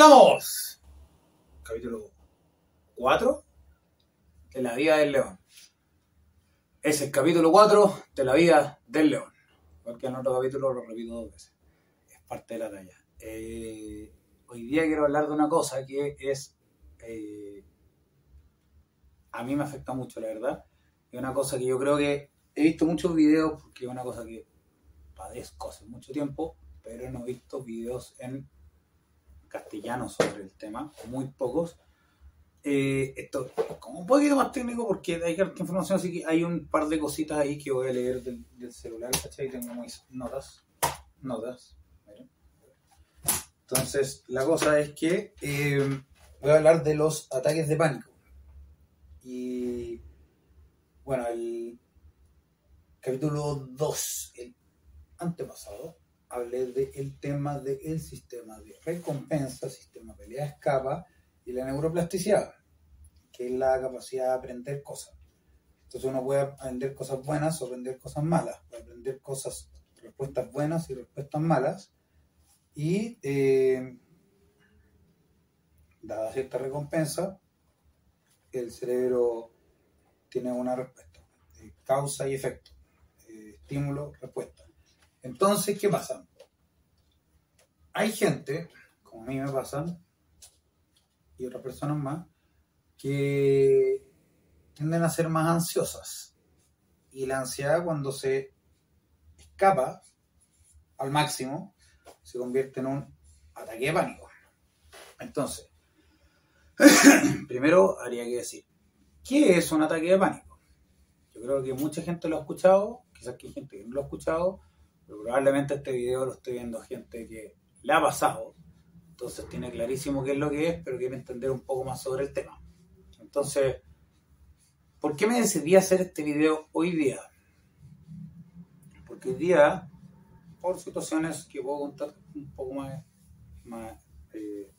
estamos? Capítulo 4 de la vida del león. Es el capítulo 4 de la vida del león. Porque otro capítulo lo repito dos veces. Es parte de la talla. Eh, hoy día quiero hablar de una cosa que es... eh, a mí me afecta mucho, la verdad. Es una cosa que yo creo que he visto muchos videos, porque es una cosa que padezco hace mucho tiempo, pero no he visto videos en castellano sobre el tema, muy pocos. Eh, esto es como un poquito más técnico porque hay harta información, así que hay un par de cositas ahí que voy a leer del, del celular, ¿cachai? Tengo mis notas, notas. Entonces, la cosa es que eh, voy a hablar de los ataques de pánico. Y bueno, el capítulo 2, el antepasado, hablé del tema del sistema de recompensa, sistema pelea-escapa y la neuroplasticidad, que es la capacidad de aprender cosas. Entonces uno puede aprender cosas buenas o aprender cosas malas, puede aprender cosas, respuestas buenas y respuestas malas, y eh, dada cierta recompensa, el cerebro tiene una respuesta, eh, causa y efecto, eh, estímulo, respuesta. Entonces, ¿qué pasa? Hay gente, como a mí me pasa, y otras personas más, que tienden a ser más ansiosas. Y la ansiedad cuando se escapa al máximo, se convierte en un ataque de pánico. Entonces, primero habría que decir, ¿qué es un ataque de pánico? Yo creo que mucha gente lo ha escuchado, quizás que hay gente que no lo ha escuchado, probablemente este video lo esté viendo gente que le ha pasado, entonces tiene clarísimo qué es lo que es, pero quiere entender un poco más sobre el tema. Entonces, ¿por qué me decidí hacer este video hoy día? Porque hoy día, por situaciones que puedo contar un poco más, más eh,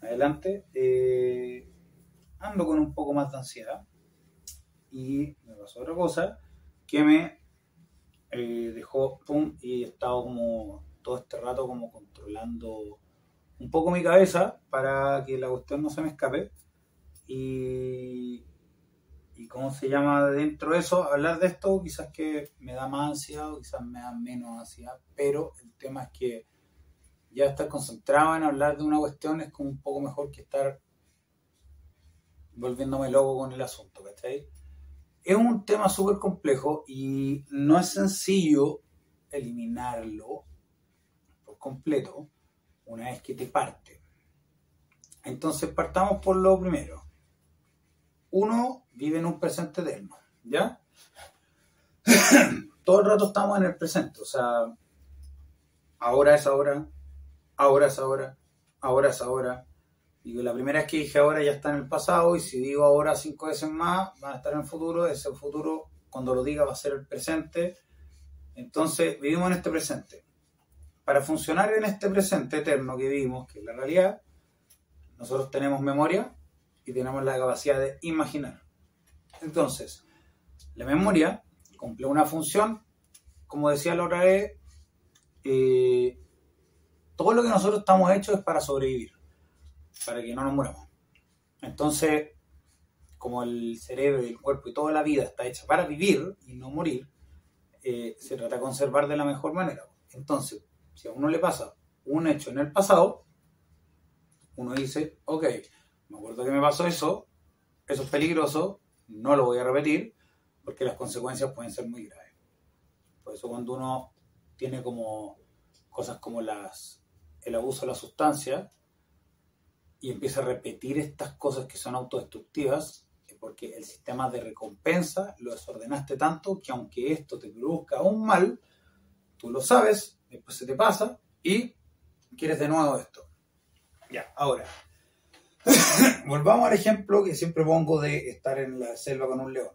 adelante, eh, ando con un poco más de ansiedad y me pasó otra cosa que me eh, dejó pum y he estado como todo este rato como controlando un poco mi cabeza para que la cuestión no se me escape y y cómo se llama dentro de eso hablar de esto quizás que me da más ansiedad o quizás me da menos ansiedad pero el tema es que ya estar concentrado en hablar de una cuestión es como un poco mejor que estar volviéndome loco con el asunto ¿cachai? Es un tema súper complejo y no es sencillo eliminarlo por completo una vez que te parte. Entonces partamos por lo primero. Uno vive en un presente eterno, ¿ya? Todo el rato estamos en el presente, o sea, ahora es ahora, ahora es ahora, ahora es ahora. Digo, la primera vez que dije ahora ya está en el pasado y si digo ahora cinco veces más van a estar en el futuro, ese futuro cuando lo diga va a ser el presente. Entonces vivimos en este presente. Para funcionar en este presente eterno que vivimos, que es la realidad, nosotros tenemos memoria y tenemos la capacidad de imaginar. Entonces, la memoria cumple una función, como decía la otra vez, eh, todo lo que nosotros estamos hechos es para sobrevivir para que no nos muramos. Entonces, como el cerebro y el cuerpo y toda la vida está hecha para vivir y no morir, eh, se trata de conservar de la mejor manera. Entonces, si a uno le pasa un hecho en el pasado, uno dice, ok, me acuerdo que me pasó eso, eso es peligroso, no lo voy a repetir, porque las consecuencias pueden ser muy graves. Por eso cuando uno tiene como cosas como el abuso de la sustancia, y empieza a repetir estas cosas que son autodestructivas, porque el sistema de recompensa lo desordenaste tanto que aunque esto te produzca un mal, tú lo sabes, después se te pasa y quieres de nuevo esto. Ya, ahora, volvamos al ejemplo que siempre pongo de estar en la selva con un león,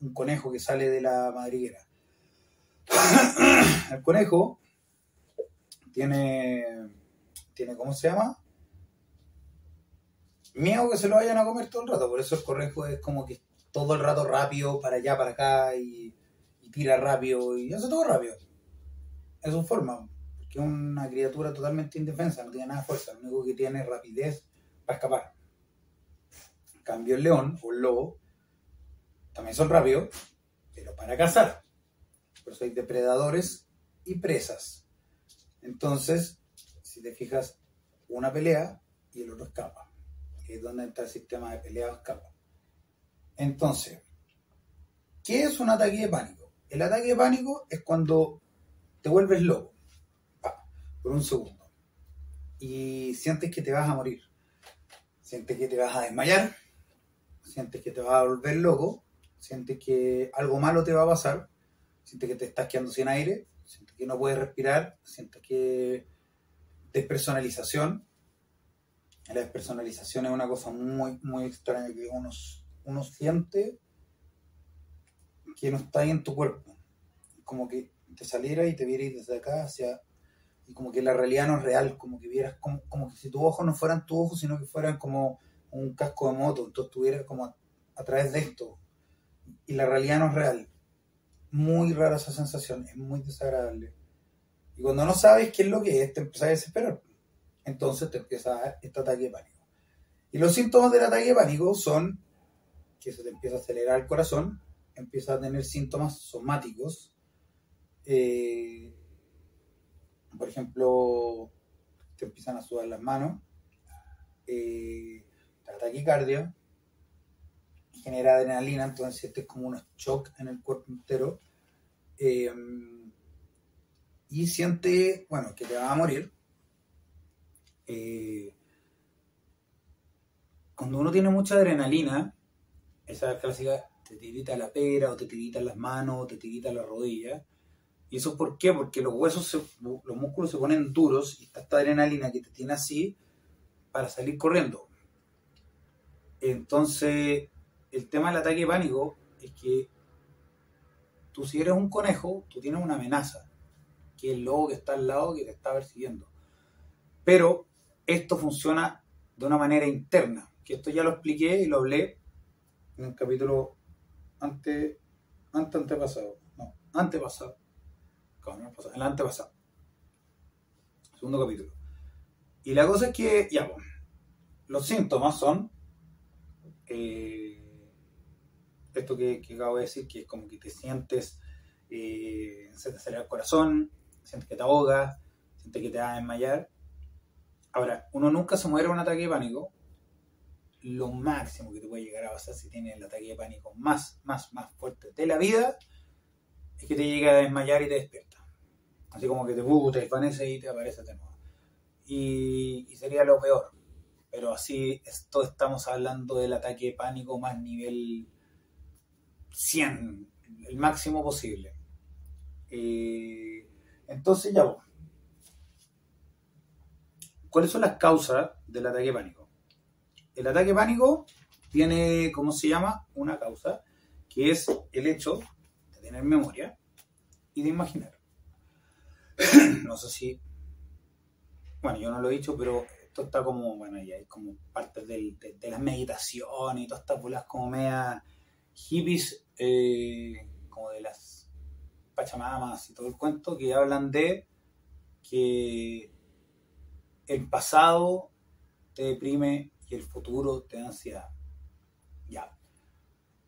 un conejo que sale de la madriguera. el conejo tiene, tiene, ¿cómo se llama? Miedo que se lo vayan a comer todo el rato, por eso el conejo es como que todo el rato rápido, para allá, para acá, y, tira rápido, y hace todo rápido. Es su forma, que es una criatura totalmente indefensa, no tiene nada de fuerza, lo único que tiene es rapidez para escapar. En cambio el león o el lobo también son rápidos, pero para cazar. Por eso hay depredadores y presas. Entonces, si te fijas, una pelea y el otro escapa. Donde está el sistema de pelea o escapa. Entonces, ¿qué es un ataque de pánico? El ataque de pánico es cuando te vuelves loco por un segundo y sientes que te vas a morir, sientes que te vas a desmayar, sientes que te vas a volver loco, sientes que algo malo te va a pasar, sientes que te estás quedando sin aire, sientes que no puedes respirar, sientes que despersonalización. La despersonalización es una cosa muy, muy extraña que uno, uno siente que no está ahí en tu cuerpo. Como que te saliera y te vieras desde acá hacia y como que la realidad no es real, como que vieras como, como si tus ojos no fueran tus ojos, sino que fueran como un casco de moto, entonces tuvieras como a, través de esto, y la realidad no es real. Muy rara esa sensación, es muy desagradable. Y cuando no sabes qué es lo que es, te empiezas a desesperar. Entonces te empieza a dar este ataque de pánico. Y los síntomas del ataque de pánico son que se te empieza a acelerar el corazón, empieza a tener síntomas somáticos, eh, por ejemplo, te empiezan a sudar las manos, eh, taquicardia, genera adrenalina, entonces este es como un shock en el cuerpo entero. Eh, y siente, bueno, que te va a morir. Eh, cuando uno tiene mucha adrenalina, esa clásica, te tirita la pera, o te tirita las manos, o te tirita la rodilla, ¿Y eso por qué? Porque los huesos, los músculos se ponen duros y está esta adrenalina que te tiene así para salir corriendo. Entonces, el tema del ataque de pánico es que tú si eres un conejo, tú tienes una amenaza, que es el lobo que está al lado que te está persiguiendo. Pero esto funciona de una manera interna, que esto ya lo expliqué y lo hablé en el capítulo ante, ante antepasado, no, antepasado el antepasado. Segundo capítulo. Y la cosa es que, ya, bueno, los síntomas son eh, esto que, acabo de decir, que es como que te sientes, eh, se te acelera el corazón, sientes que te ahogas, sientes que te vas a desmayar. Ahora, uno nunca se muere de un ataque de pánico. Lo máximo que te puede llegar a pasar si tienes el ataque de pánico más, más, más fuerte de la vida es que te llegue a desmayar y te despierta. Así como que te, uh, te desvanece y te aparece de nuevo. Y, sería lo peor. Pero así, esto estamos hablando del ataque de pánico más nivel 100, el máximo posible. Eh, entonces, ya vos. ¿Cuáles son las causas del ataque pánico? El ataque pánico tiene, ¿cómo se llama? Una causa, que es el hecho de tener memoria y de imaginar. no sé si, bueno, yo no lo he dicho, pero esto está como, bueno, ya es como parte de, de, las meditaciones y todas estas bolas como media hippies, eh, como de las pachamamas y todo el cuento, que hablan de que el pasado te deprime y el futuro te da ansiedad. Ya.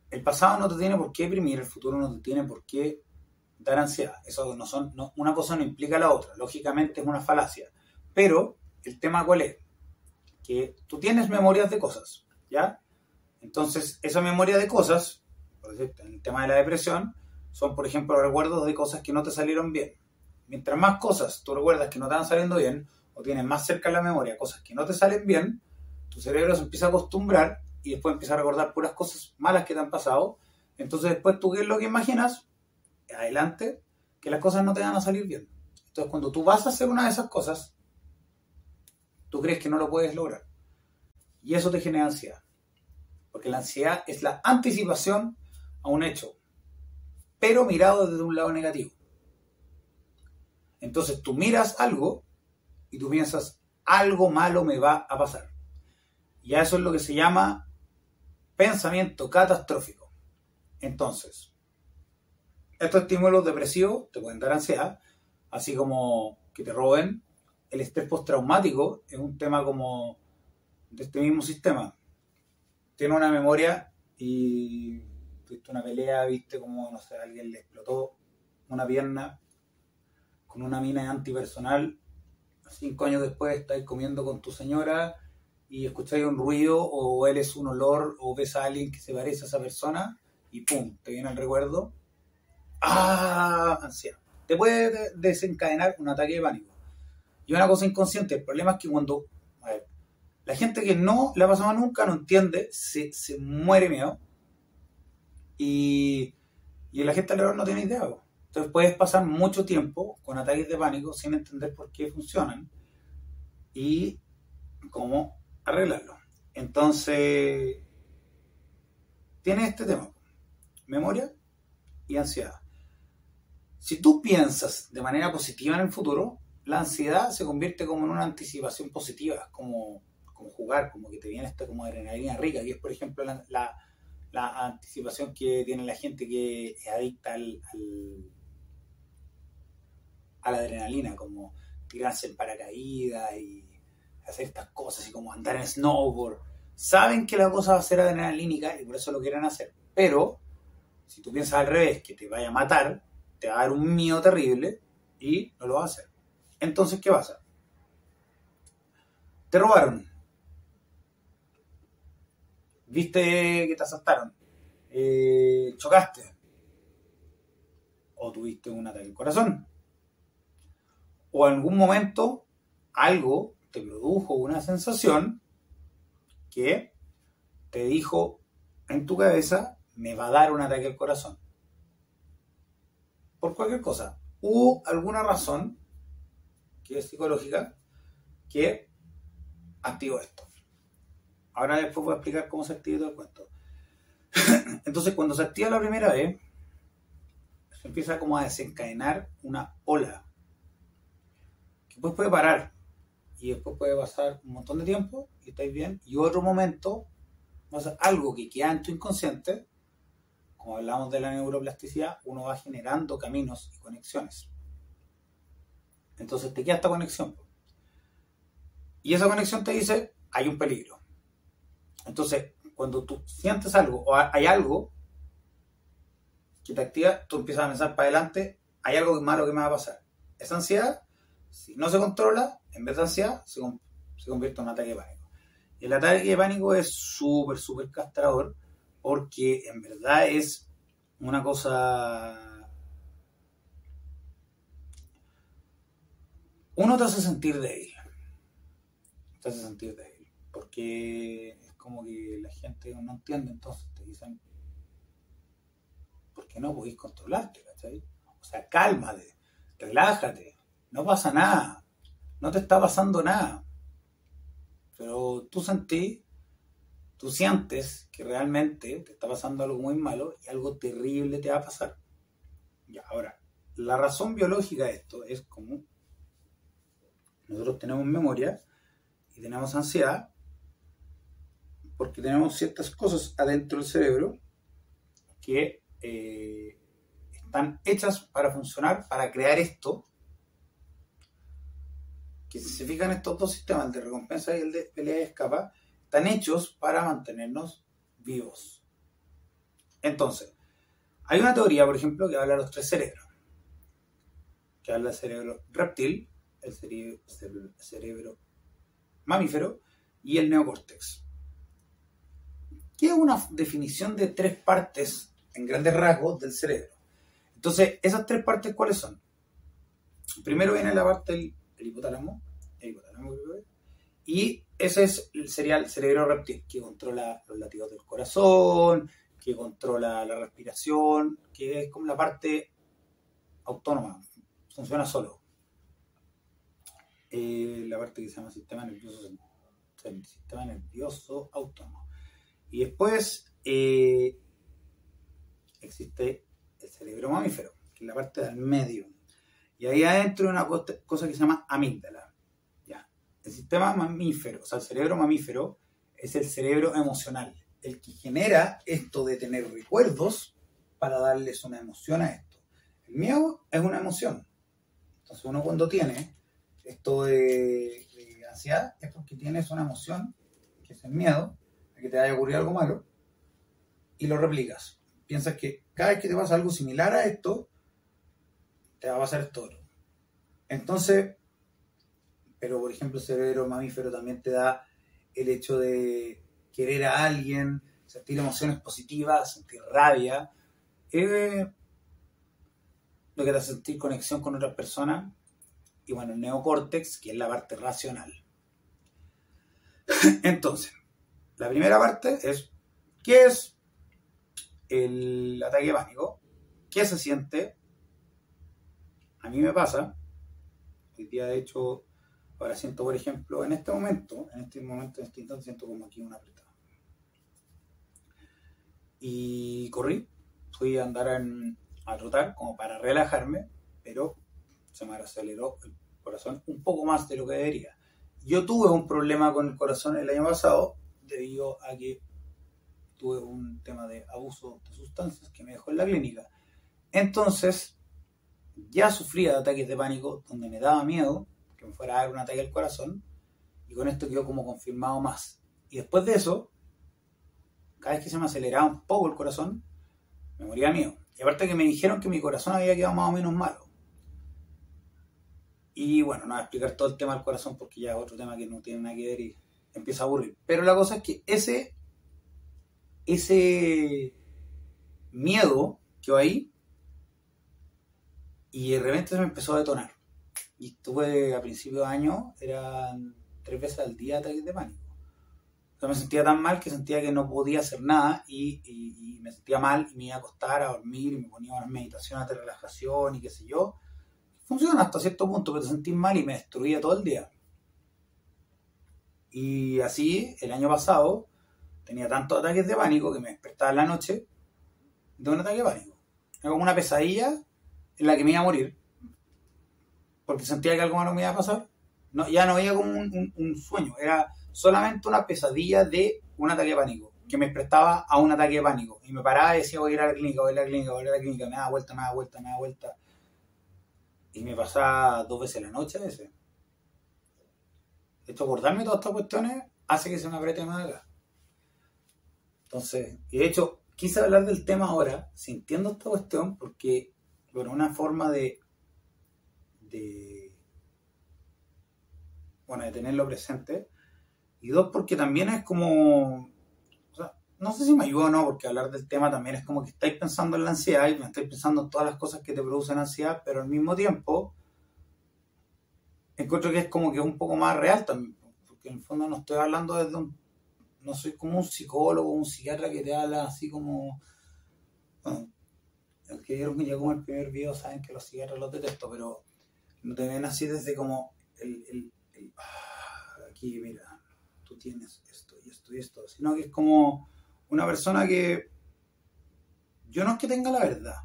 El pasado no te tiene por qué deprimir, el futuro no te tiene por qué dar ansiedad. Eso no son, una cosa no implica la otra. Lógicamente es una falacia. Pero el tema cuál es? Que tú tienes memorias de cosas, ¿ya? Entonces, esa memoria de cosas, por en el tema de la depresión, son, por ejemplo, recuerdos de cosas que no te salieron bien. Mientras más cosas tú recuerdas que no te van saliendo bien, o tienes más cerca la memoria cosas que no te salen bien, tu cerebro se empieza a acostumbrar y después empieza a recordar puras cosas malas que te han pasado. Entonces, después tú, ¿qué es lo que imaginas? adelante que las cosas no te van a salir bien. Entonces, cuando tú vas a hacer una de esas cosas, tú crees que no lo puedes lograr. Y eso te genera ansiedad. Porque la ansiedad es la anticipación a un hecho, pero mirado desde un lado negativo. Entonces tú miras algo y tú piensas, algo malo me va a pasar. Y eso es lo que se llama pensamiento catastrófico. Entonces, estos estímulos depresivos te pueden dar ansiedad, así como que te roben. El estrés postraumático es un tema como de este mismo sistema. Tiene una memoria y tuviste una pelea, viste como, no sé, alguien le explotó una pierna con una mina antipersonal. Cinco años después estáis comiendo con tu señora y escucháis un ruido o hueles un olor o ves a alguien que se parece a esa persona y pum, te viene el recuerdo. ¡Ah! Ansiedad. Te puede desencadenar un ataque de pánico. Y una cosa inconsciente, el problema es que cuando la gente que no la ha pasado nunca no entiende, se, se muere miedo. Y, y la gente alrededor no tiene idea. Entonces puedes pasar mucho tiempo con ataques de pánico sin entender por qué funcionan y cómo arreglarlo. Entonces, tienes este tema, memoria y ansiedad. Si tú piensas de manera positiva en el futuro, la ansiedad se convierte como en una anticipación positiva, como, como jugar, como que te viene esta como adrenalina rica, y es por ejemplo la, la, anticipación que tiene la gente que es adicta al, a la adrenalina, como tirarse en paracaídas y hacer estas cosas, y como andar en snowboard. Saben que la cosa va a ser adrenalínica y por eso lo quieren hacer. Pero si tú piensas al revés, que te vaya a matar, te va a dar un miedo terrible y no lo vas a hacer. Entonces, ¿qué pasa? Te robaron. Viste que te asaltaron. Eh, chocaste. O tuviste un ataque al corazón. O en algún momento algo te produjo una sensación que te dijo en tu cabeza, me va a dar un ataque al corazón. Por cualquier cosa. Hubo alguna razón, que es psicológica, que activó esto. Ahora después voy a explicar cómo se activa todo el cuento. Entonces, cuando se activa la primera vez, se empieza como a desencadenar una ola que después puede parar y después puede pasar un montón de tiempo y estáis bien, y otro momento pasa algo que queda en tu inconsciente, como hablamos de la neuroplasticidad, uno va generando caminos y conexiones. Entonces te queda esta conexión. Y esa conexión te dice, hay un peligro. Entonces, cuando tú sientes algo o hay algo que te activa, tú empiezas a pensar para adelante, hay algo malo que me va a pasar. Esa ansiedad, si no se controla, en vez de ansiedad, se, convierte en un ataque de pánico. El ataque de pánico es súper, súper castrador porque en verdad es una cosa... Uno te hace sentir débil. Te hace sentir débil. Porque es como que la gente no entiende, entonces te dicen, ¿por qué no podéis controlarte? O sea, cálmate, relájate, no pasa nada no te está pasando nada. Pero tú sentí, tú sientes que realmente te está pasando algo muy malo y algo terrible te va a pasar. Ya, ahora, la razón biológica de esto es como nosotros tenemos memoria y tenemos ansiedad porque tenemos ciertas cosas adentro del cerebro que eh, están hechas para funcionar, para crear esto, que si se fijan estos dos sistemas, el de recompensa y el de pelea y escapa, están hechos para mantenernos vivos. Entonces, hay una teoría, por ejemplo, que habla de los tres cerebros. Que habla del cerebro reptil, el cerebro, mamífero y el neocórtex. Que es una definición de tres partes en grandes rasgos del cerebro. Entonces, esas tres partes, ¿cuáles son? Primero viene la parte del el hipotálamo, y ese es, sería el cerebro reptil, que controla los latidos del corazón, que controla la respiración, que es como la parte autónoma, funciona solo. Eh, la parte que se llama sistema nervioso, sistema nervioso autónomo. Y después eh, existe el cerebro mamífero, que es la parte del medio, y ahí adentro hay una cosa que se llama amígdala. ¿ya? El sistema mamífero, o sea, el cerebro mamífero, es el cerebro emocional, el que genera esto de tener recuerdos para darles una emoción a esto. El miedo es una emoción. Entonces uno cuando tiene esto de, de ansiedad es porque tienes una emoción, que es el miedo, a que te vaya a ocurrir algo malo, y lo replicas. Piensas que cada vez que te pasa algo similar a esto, te va a pasar esto otro. Entonces, pero por ejemplo el cerebro mamífero también te da el hecho de querer a alguien, sentir emociones positivas, sentir rabia, lo que te hace sentir conexión con otras personas, y bueno, el neocórtex, que es la parte racional. Entonces, la primera parte es, ¿qué es el ataque pánico? ¿Qué se siente? A mí me pasa, hoy día de hecho, ahora siento, por ejemplo, en este momento, en este momento, en este instante, siento como aquí una apretada. Y corrí, fui a andar en, a trotar como para relajarme, pero se me aceleró el corazón un poco más de lo que debería. Yo tuve un problema con el corazón el año pasado debido a que tuve un tema de abuso de sustancias que me dejó en la clínica. Entonces, ya sufría de ataques de pánico donde me daba miedo que me fuera a dar un ataque al corazón y con esto quedó como confirmado más. Y después de eso, cada vez que se me aceleraba un poco el corazón, me moría miedo. Y aparte que me dijeron que mi corazón había quedado más o menos malo. Y bueno, no voy a explicar todo el tema del corazón porque ya es otro tema que no tiene nada que ver y empieza a aburrir. Pero la cosa es que ese, ese miedo que ahí y de repente se me empezó a detonar. Y estuve a principios de año, eran tres veces al día ataques de pánico. O me sentía tan mal que sentía que no podía hacer nada y, me sentía mal y me iba a acostar a dormir y me ponía unas meditaciones de relajación y qué sé yo. Funciona hasta cierto punto, pero te sentí mal y me destruía todo el día. Y así, el año pasado, tenía tantos ataques de pánico que me despertaba en la noche de un ataque de pánico. Era como una pesadilla en la que me iba a morir. Porque sentía que algo malo me iba a pasar. No, ya no veía como un, un, un sueño, era solamente una pesadilla de un ataque de pánico, que me prestaba a un ataque de pánico. Y me paraba y decía, voy a ir a la clínica, voy a ir a la clínica, voy a ir a la clínica, me da vuelta, me da vuelta, me da vuelta. Y me pasaba dos veces la noche a veces. Esto, acordarme todas estas cuestiones hace que se me apriete más acá. Entonces, y de hecho, quise hablar del tema ahora, sintiendo esta cuestión, porque, bueno, una forma de, bueno, de tenerlo presente, y dos, porque también es como, no sé si me ayuda o no, porque hablar del tema también es como que estáis pensando en la ansiedad y estáis pensando en todas las cosas que te producen ansiedad, pero al mismo tiempo encuentro que es como que un poco más real también, porque en el fondo no estoy hablando desde un, no soy como un psicólogo, un psiquiatra que te habla así como, el que vieron llegó en el primer video saben que los psiquiatras los detesto, pero no te ven así desde como el, el, el ah, aquí mira, tú tienes esto y esto y esto, sino que es como una persona que yo no es que tenga la verdad,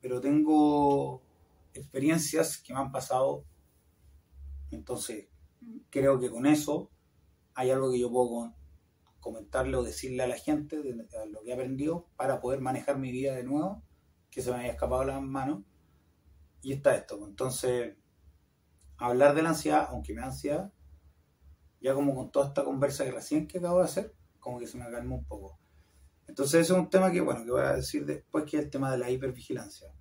pero tengo experiencias que me han pasado entonces, creo que con eso hay algo que yo puedo comentarle o decirle a la gente de lo que he aprendido para poder manejar mi vida de nuevo, que se me había escapado las manos. Y está esto. Entonces, hablar de la ansiedad, aunque me da ansiedad, ya como con toda esta conversa que recién que acabo de hacer, como que se me calmó un poco. Entonces, eso es un tema que, bueno, que voy a decir después, que es el tema de la hipervigilancia.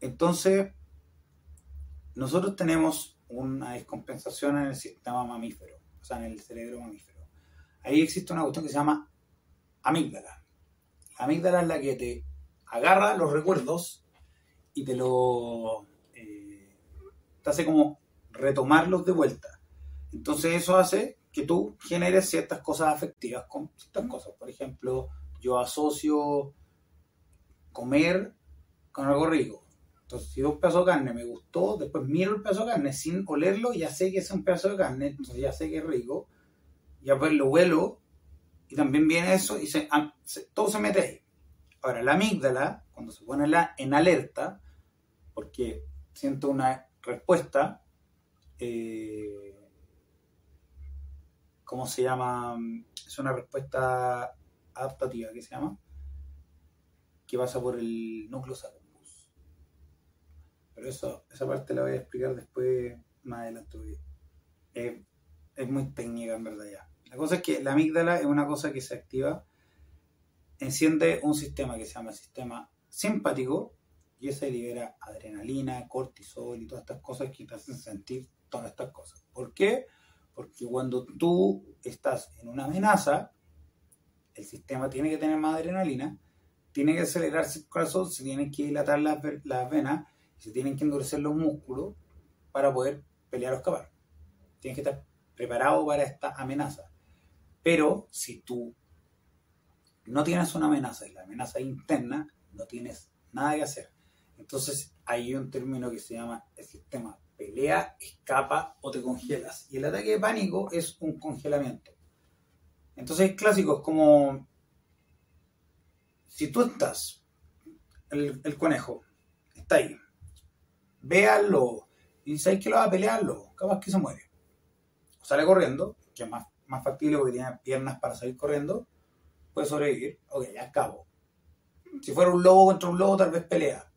Entonces, nosotros tenemos una descompensación en el sistema mamífero, o sea, en el cerebro mamífero. Ahí existe una cuestión que se llama amígdala. La amígdala es la que te agarra los recuerdos y te lo eh, hace como retomarlos de vuelta. Entonces eso hace que tú generes ciertas cosas afectivas con ciertas cosas. Por ejemplo, yo asocio comer con algo rico. Entonces, si un pedazo de carne me gustó, después miro el pedazo de carne sin olerlo, ya sé que es un pedazo de carne, entonces ya sé que es rico, ya pues lo huelo y también viene eso y se, se, todo se mete ahí. Ahora, la amígdala, cuando se pone la, en alerta, porque siento una respuesta, eh, ¿cómo se llama? Es una respuesta adaptativa, ¿qué se llama? Que pasa por el núcleo cerebral pero eso, esa parte la voy a explicar después más adelante. es muy técnica en verdad ya. La cosa es que la amígdala es una cosa que se activa, enciende un sistema que se llama sistema simpático y ese libera adrenalina, cortisol y todas estas cosas que te hacen sentir todas estas cosas. ¿Por qué? Porque cuando tú estás en una amenaza, el sistema tiene que tener más adrenalina, tiene que acelerarse el corazón, se tienen que dilatar las, las venas, se tienen que endurecer los músculos para poder pelear o escapar. Tienes que estar preparado para esta amenaza. Pero si tú no tienes una amenaza y la amenaza interna, no tienes nada que hacer. Entonces hay un término que se llama el sistema pelea, escapa o te congelas. Y el ataque de pánico es un congelamiento. Entonces es clásico, es como si tú estás, el, conejo está ahí, véalo y sabes que lo va a pelearlo, capaz que se muere. O sale corriendo, que es más, más factible porque tiene piernas para salir corriendo, puede sobrevivir, ok, ya acabo. Si fuera un lobo contra un lobo, tal vez pelea.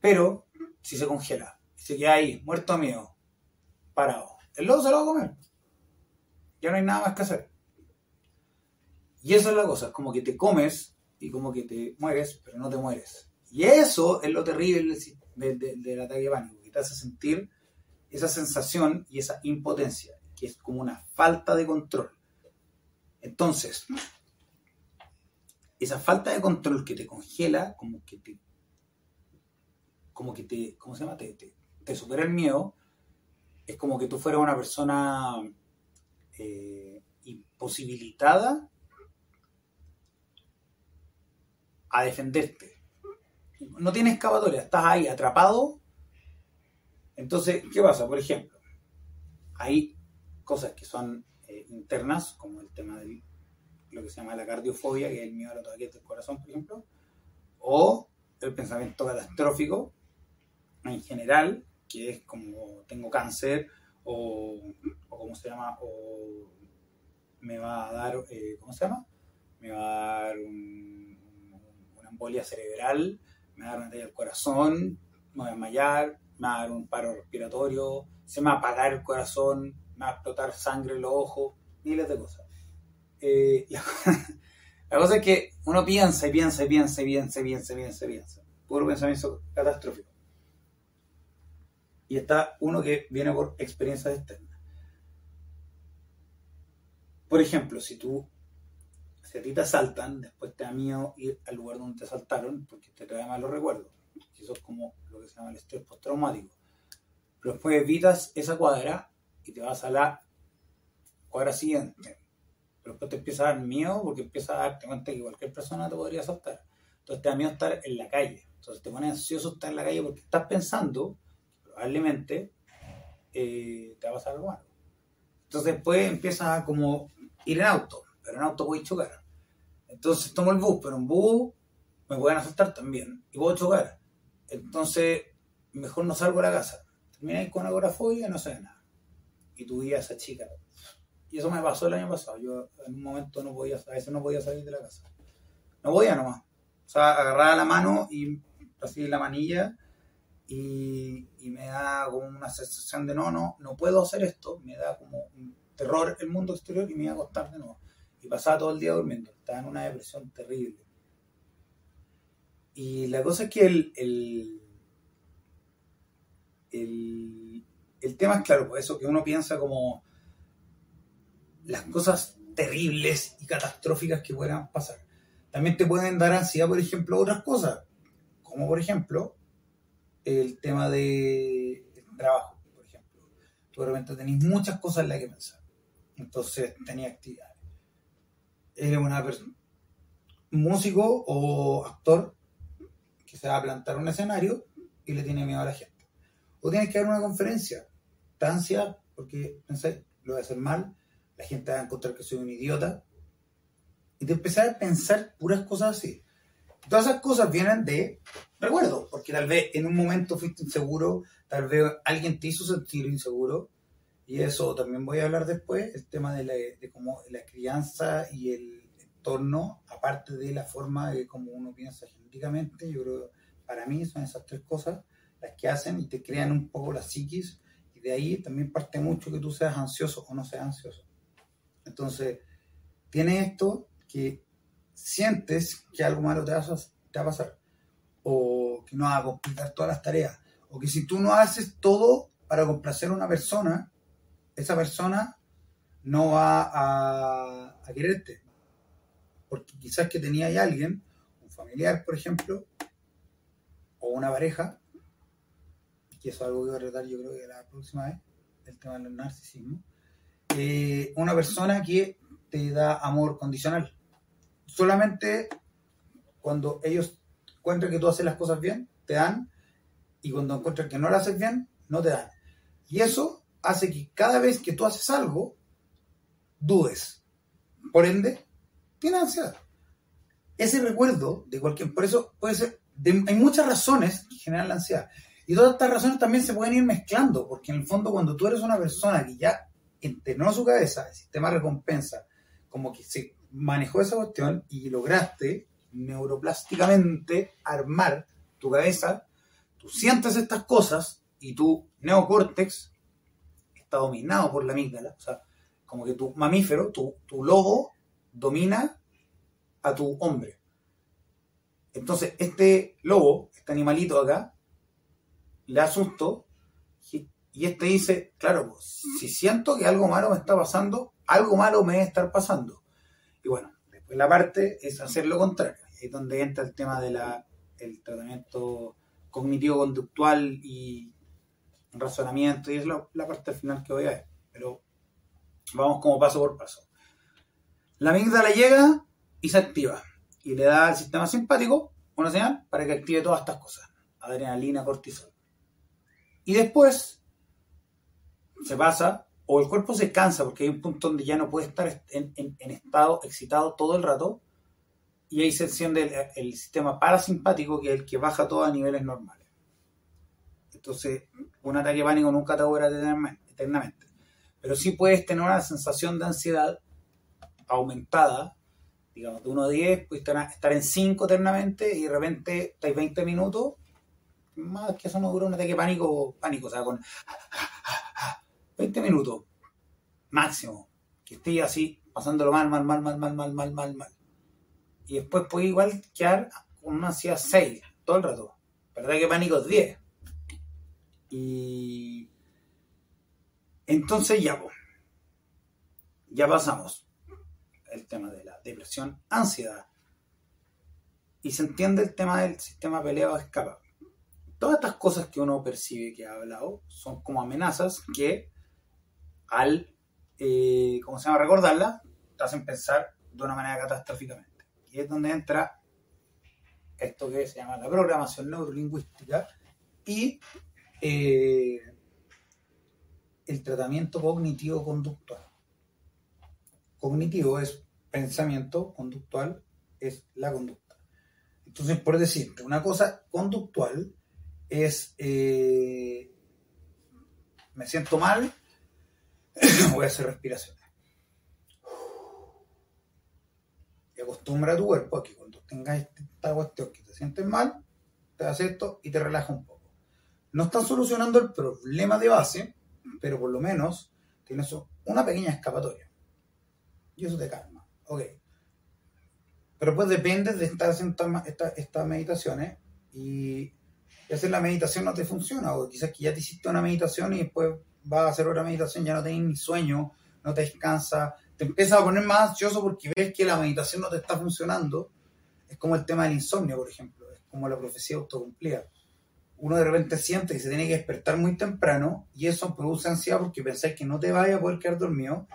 Pero si se congela, se queda ahí, muerto mío, parado, el lobo se lo va a comer. Ya no hay nada más que hacer. Y eso es la cosa, como que te comes y como que te mueres, pero no te mueres. Y eso es lo terrible del, ataque de pánico, que te hace sentir esa sensación y esa impotencia, que es como una falta de control. Entonces, esa falta de control que te congela, como que te, como que te, ¿cómo se llama? Te, supera el miedo, es como que tú fueras una persona eh, imposibilitada a defenderte. No tienes escapatoria, estás ahí atrapado. Entonces, ¿qué pasa? Por ejemplo, hay cosas que son eh, internas, como el tema de lo que se llama la cardiofobia, que es el miedo a los ataques del corazón, por ejemplo, o el pensamiento catastrófico en general, que es como tengo cáncer, o, o ¿cómo se llama? O me va a dar, eh, ¿cómo se llama? Me va a dar un embolia cerebral, me va a dar una talla al corazón, me voy a desmayar, me va a dar un paro respiratorio, se me va a apagar el corazón, me va a explotar sangre en los ojos, miles de cosas. Eh, la, cosa es que uno piensa y piensa y piensa y piensa y piensa y piensa piensa. Puro pensamiento catastrófico. Y está uno que viene por experiencias externas. Por ejemplo, si tú si a ti te asaltan, después te da miedo ir al lugar donde te asaltaron porque te trae malos recuerdos. Eso es como lo que se llama el estrés postraumático. Pero después evitas esa cuadra y te vas a la cuadra siguiente. Pero después te empieza a dar miedo porque empieza a darte cuenta que cualquier persona te podría asaltar. Entonces te da miedo estar en la calle. Entonces te pones ansioso estar en la calle porque estás pensando probablemente eh, te va a pasar algo malo. Entonces después empiezas a como ir en auto pero en auto voy a chocar. Entonces tomo el bus, pero en bus me pueden asaltar también y puedo chocar. Entonces, mejor no salgo de la casa. Terminé con agorafobia y no sé nada. Y tu vida esa chica. Y eso me pasó el año pasado. Yo en un momento no podía, a veces no podía salir de la casa. No podía nomás. O sea, agarraba la mano y así la manilla y, y, me da como una sensación de no, no, no puedo hacer esto. Me da como un terror el mundo exterior y me iba a acostar de nuevo y pasaba todo el día durmiendo. Estaba en una depresión terrible. Y la cosa es que el, el, el, tema es claro, por eso que uno piensa como las cosas terribles y catastróficas que puedan pasar. También te pueden dar ansiedad, por ejemplo, otras cosas, como por ejemplo el tema de trabajo, por ejemplo. Tú de repente tenés muchas cosas en las que pensar. Entonces tenía actividad eres una persona, músico o actor que se va a plantar un escenario y le tiene miedo a la gente. O tienes que dar una conferencia, te ansia porque pensé, lo voy a hacer mal, la gente va a encontrar que soy un idiota. Y te empezar a pensar puras cosas así. Todas esas cosas vienen de recuerdo, porque tal vez en un momento fuiste inseguro, tal vez alguien te hizo sentir inseguro, y eso también voy a hablar después, el tema de, la, de cómo la crianza y el entorno, aparte de la forma de cómo uno piensa genéticamente, yo creo para mí son esas tres cosas las que hacen y te crean un poco la psiquis y de ahí también parte mucho que tú seas ansioso o no seas ansioso. Entonces, tiene esto que sientes que algo malo te va, a, te va a pasar, o que no va a completar todas las tareas, o que si tú no haces todo para complacer a una persona, esa persona no va a, a quererte. Porque quizás que tenía alguien, un familiar, por ejemplo, o una pareja, que eso es algo que voy a tratar yo creo que la próxima vez, el tema del narcisismo, eh, una persona que te da amor condicional. Solamente cuando ellos encuentran que tú haces las cosas bien, te dan, y cuando encuentran que no las haces bien, no te dan. Y eso hace que cada vez que tú haces algo, dudes. Por ende, tienes ansiedad. Ese recuerdo de cualquier, por eso puede ser, hay muchas razones que generan la ansiedad. Y todas estas razones también se pueden ir mezclando, porque en el fondo cuando tú eres una persona que ya entrenó su cabeza, el sistema recompensa, como que se manejó esa cuestión y lograste neuroplásticamente armar tu cabeza, tú sientes estas cosas y tu neocórtex está dominado por la amígdala, o sea, como que tu mamífero, tu, tu lobo, domina a tu hombre. Entonces, este lobo, este animalito acá, le asusto y este dice, claro, pues, si siento que algo malo me está pasando, algo malo me debe estar pasando. Y bueno, después la parte es hacer lo contrario. Ahí es donde entra el tema del tratamiento cognitivo-conductual y razonamiento, y es la, la parte final que voy a ver. Pero vamos como paso por paso. La amígdala llega y se activa y le da al sistema simpático una señal para que active todas estas cosas, adrenalina, cortisol. Y después se pasa o el cuerpo se cansa porque hay un punto donde ya no puede estar en, estado excitado todo el rato y ahí se enciende el, sistema parasimpático que es el que baja todo a niveles normales. Entonces, un ataque de pánico nunca te dura eternamente. Pero sí puedes tener una sensación de ansiedad aumentada, digamos, de 1 a 10, puedes estar en 5 eternamente y de repente estáis 20 minutos, más que eso no dura un ataque de pánico, pánico, o sea, con 20 minutos máximo, que esté así, pasándolo mal, mal, mal, mal, mal, mal, mal, mal, mal. Y después puede igual quedar con una ansiedad 6 todo el rato. ¿Verdad que pánico es 10? Y entonces ya, pues, ya pasamos el tema de la depresión, ansiedad. Y se entiende el tema del sistema peleado escapa. Todas estas cosas que uno percibe que ha hablado son como amenazas que al, eh, ¿cómo se llama?, recordarla, te hacen pensar de una manera catastróficamente. Y es donde entra esto que se llama la programación neurolingüística y eh, el tratamiento cognitivo-conductual. Cognitivo es pensamiento, conductual es la conducta. Entonces, por decirte, una cosa conductual es, eh, me siento mal, voy a hacer respiraciones. Y acostumbra a tu cuerpo a que cuando tengas esta cuestión que te sientes mal, te haces esto y te relaja un poco. No están solucionando el problema de base, pero por lo menos tienes una pequeña escapatoria. Y eso te calma. Ok. Pero pues depende de estar haciendo estas meditaciones y, hacer la meditación no te funciona. O quizás que ya te hiciste una meditación y después vas a hacer otra meditación, ya no tienes ni sueño, no te descansa, te empiezas a poner más ansioso porque ves que la meditación no te está funcionando. Es como el tema del insomnio, por ejemplo, es como la profecía autocumplida uno de repente siente que se tiene que despertar muy temprano y eso produce ansiedad porque pensáis que no te vaya a poder quedar dormido.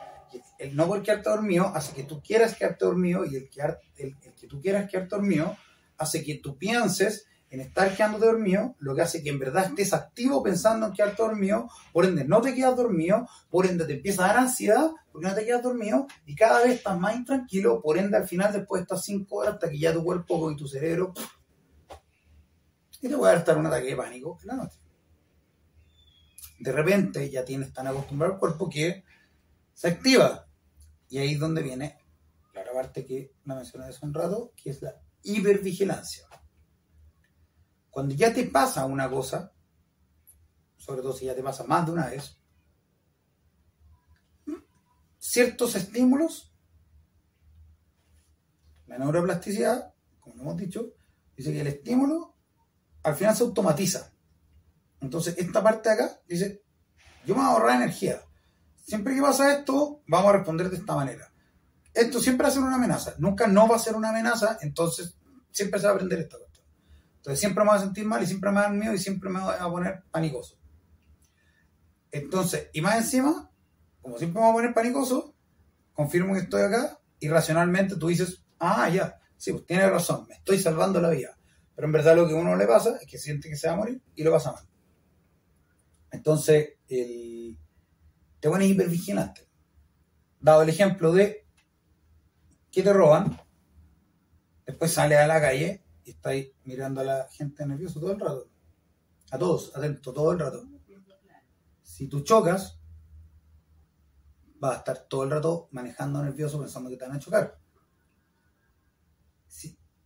El no poder quedarte dormido hace que tú quieras quedarte dormido y el, el, que tú quieras quedarte dormido hace que tú pienses en estar quedándote dormido, lo que hace que en verdad estés activo pensando en quedarte dormido, por ende no te quedas dormido, por ende te empieza a dar ansiedad porque no te quedas dormido y cada vez estás más intranquilo, por ende al final después de estas 5 horas hasta que ya tu cuerpo y tu cerebro y te puede estar un ataque de pánico en la noche. De repente ya tienes tan acostumbrado al cuerpo que se activa. Y ahí es donde viene la parte que me mencioné hace un rato, que es la hipervigilancia. Cuando ya te pasa una cosa, sobre todo si ya te pasa más de una vez, ciertos estímulos, la neuroplasticidad, como hemos dicho, dice que el estímulo al final se automatiza. Entonces, esta parte de acá dice, yo me voy a ahorrar energía. Siempre que pasa esto, vamos a responder de esta manera. Esto siempre va a ser una amenaza. Nunca no va a ser una amenaza, entonces siempre se va a aprender esta cuestión. Entonces siempre me voy a sentir mal y siempre me va a dar miedo y siempre me voy a poner panicoso. Entonces, y más encima, como siempre me voy a poner panicoso, confirmo que estoy acá y racionalmente tú dices, ah, ya, sí, pues tiene razón, me estoy salvando la vida. Pero en verdad lo que a uno le pasa es que siente que se va a morir y lo pasa mal. Entonces, te pones hipervigilante. Dado el ejemplo de que te roban, después sales a la calle y estás mirando a la gente nerviosa todo el rato. A todos, atento, todo el rato. Si tú chocas, vas a estar todo el rato manejando nervioso pensando que te van a chocar.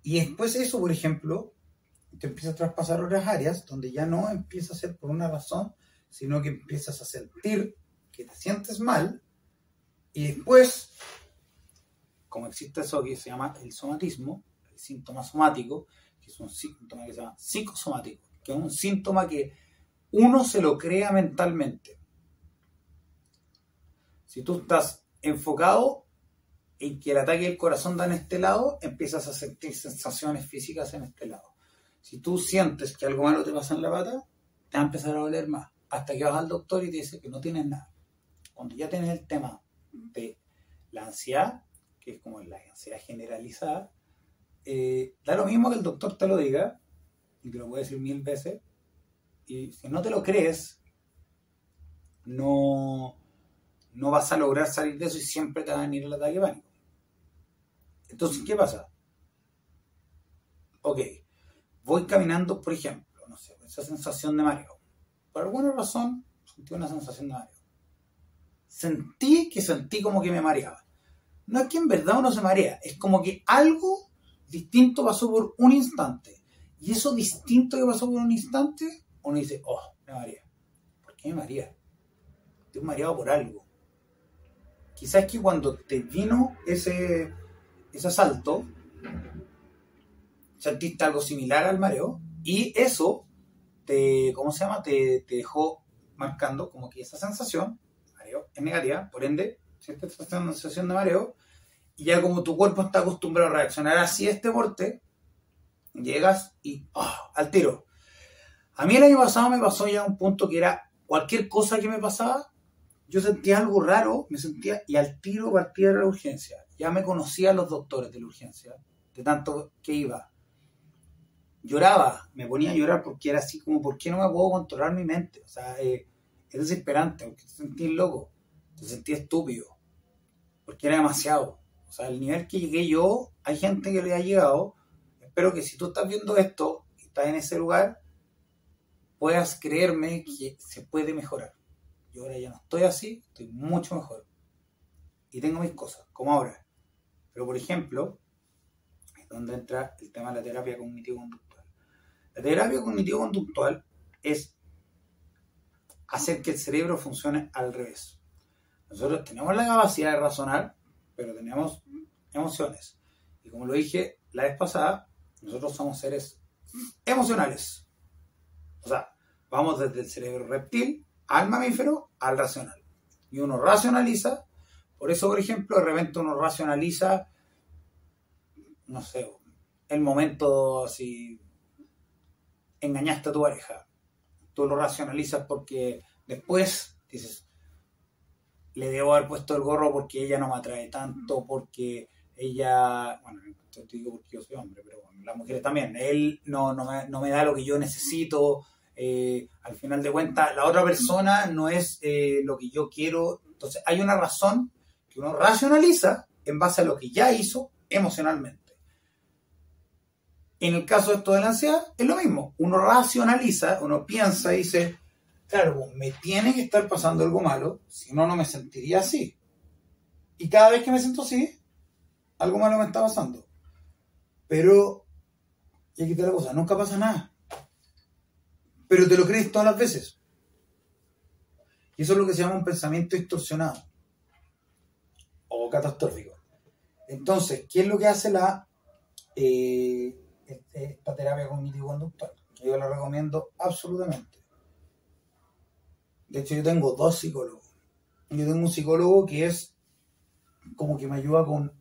Y después eso, por ejemplo, te empieza a traspasar otras áreas donde ya no empieza a ser por una razón, sino que empiezas a sentir que te sientes mal y después, como existe eso que se llama el somatismo, síntoma somático, que es un síntoma que se llama psicosomático, que es un síntoma que uno se lo crea mentalmente. Si tú estás enfocado en que el ataque del corazón da en este lado, empiezas a sentir sensaciones físicas en este lado. Si tú sientes que algo malo te pasa en la pata, te va a empezar a doler más hasta que vas al doctor y te dice que no tienes nada. Cuando ya tienes el tema de la ansiedad, que es como la ansiedad generalizada, eh, da lo mismo que el doctor te lo diga, y te lo puede decir mil veces, y si no te lo crees, no, no vas a lograr salir de eso y siempre te va a venir el ataque pánico. Entonces, ¿qué pasa? Ok, voy caminando, por ejemplo, no sé, esa sensación de mareo por alguna razón sentí una sensación de mareo. Sentí que sentí como que me mareaba. No es que en verdad uno se marea, es como que algo distinto pasó por un instante. Y eso distinto que pasó por un instante, uno dice, oh, me marea. ¿Por qué me marea? Estoy mareado por algo. Quizás que cuando te vino ese, ese asalto, sentiste algo similar al mareo, y eso te, ¿cómo se llama? Te, dejó marcando como que esa sensación, mareo, es negativa, por ende, sientes esta sensación de mareo, y ya como tu cuerpo está acostumbrado a reaccionar así a este porte, llegas y ¡ah! al tiro. A mí el año pasado me pasó ya un punto que era cualquier cosa que me pasaba, yo sentía algo raro, me sentía, y al tiro partía de la urgencia. Ya me conocían los doctores de la urgencia, de tanto que iba lloraba, me ponía a llorar porque era así como, ¿por qué no me puedo controlar mi mente? O sea, eh, es desesperante, porque te sentí loco, te sentí estúpido, porque era demasiado. Sea, el nivel que llegué yo, hay gente que le ha llegado. Espero que si tú estás viendo esto, estás en ese lugar, puedas creerme que se puede mejorar. Yo ahora ya no estoy así, estoy mucho mejor. Y tengo mis cosas, como ahora. Pero por ejemplo, es donde entra el tema de la terapia cognitivo-conductual la terapia cognitivo-conductual es hacer que el cerebro funcione al revés. Nosotros tenemos la capacidad de razonar, pero tenemos emociones. Y como lo dije la vez pasada, nosotros somos seres emocionales. O sea, vamos desde el cerebro reptil al mamífero al racional. Y uno racionaliza, por eso, por ejemplo, de repente uno racionaliza, no sé, el momento así engañaste a tu pareja. Tú lo racionalizas porque después dices, le debo haber puesto el gorro porque ella no me atrae tanto, porque ella, bueno, te digo porque yo soy hombre, pero bueno, las mujeres también, él no, no, me, no me da lo que yo necesito, eh, al final de cuentas, la otra persona no es eh, lo que yo quiero, entonces hay una razón que uno racionaliza en base a lo que ya hizo emocionalmente. En el caso de esto de la ansiedad, es lo mismo. Uno racionaliza, uno piensa y dice, claro, me tiene que estar pasando algo malo, si no, no me sentiría así. Y cada vez que me siento así, algo malo me está pasando. Pero, y aquí está la cosa, nunca pasa nada. Pero te lo crees todas las veces. Y eso es lo que se llama un pensamiento distorsionado. o catastrófico. Entonces, ¿qué es lo que hace la eh, esta terapia cognitivo-conductual? Yo la recomiendo absolutamente. De hecho, yo tengo dos psicólogos. Yo tengo un psicólogo que es como que me ayuda con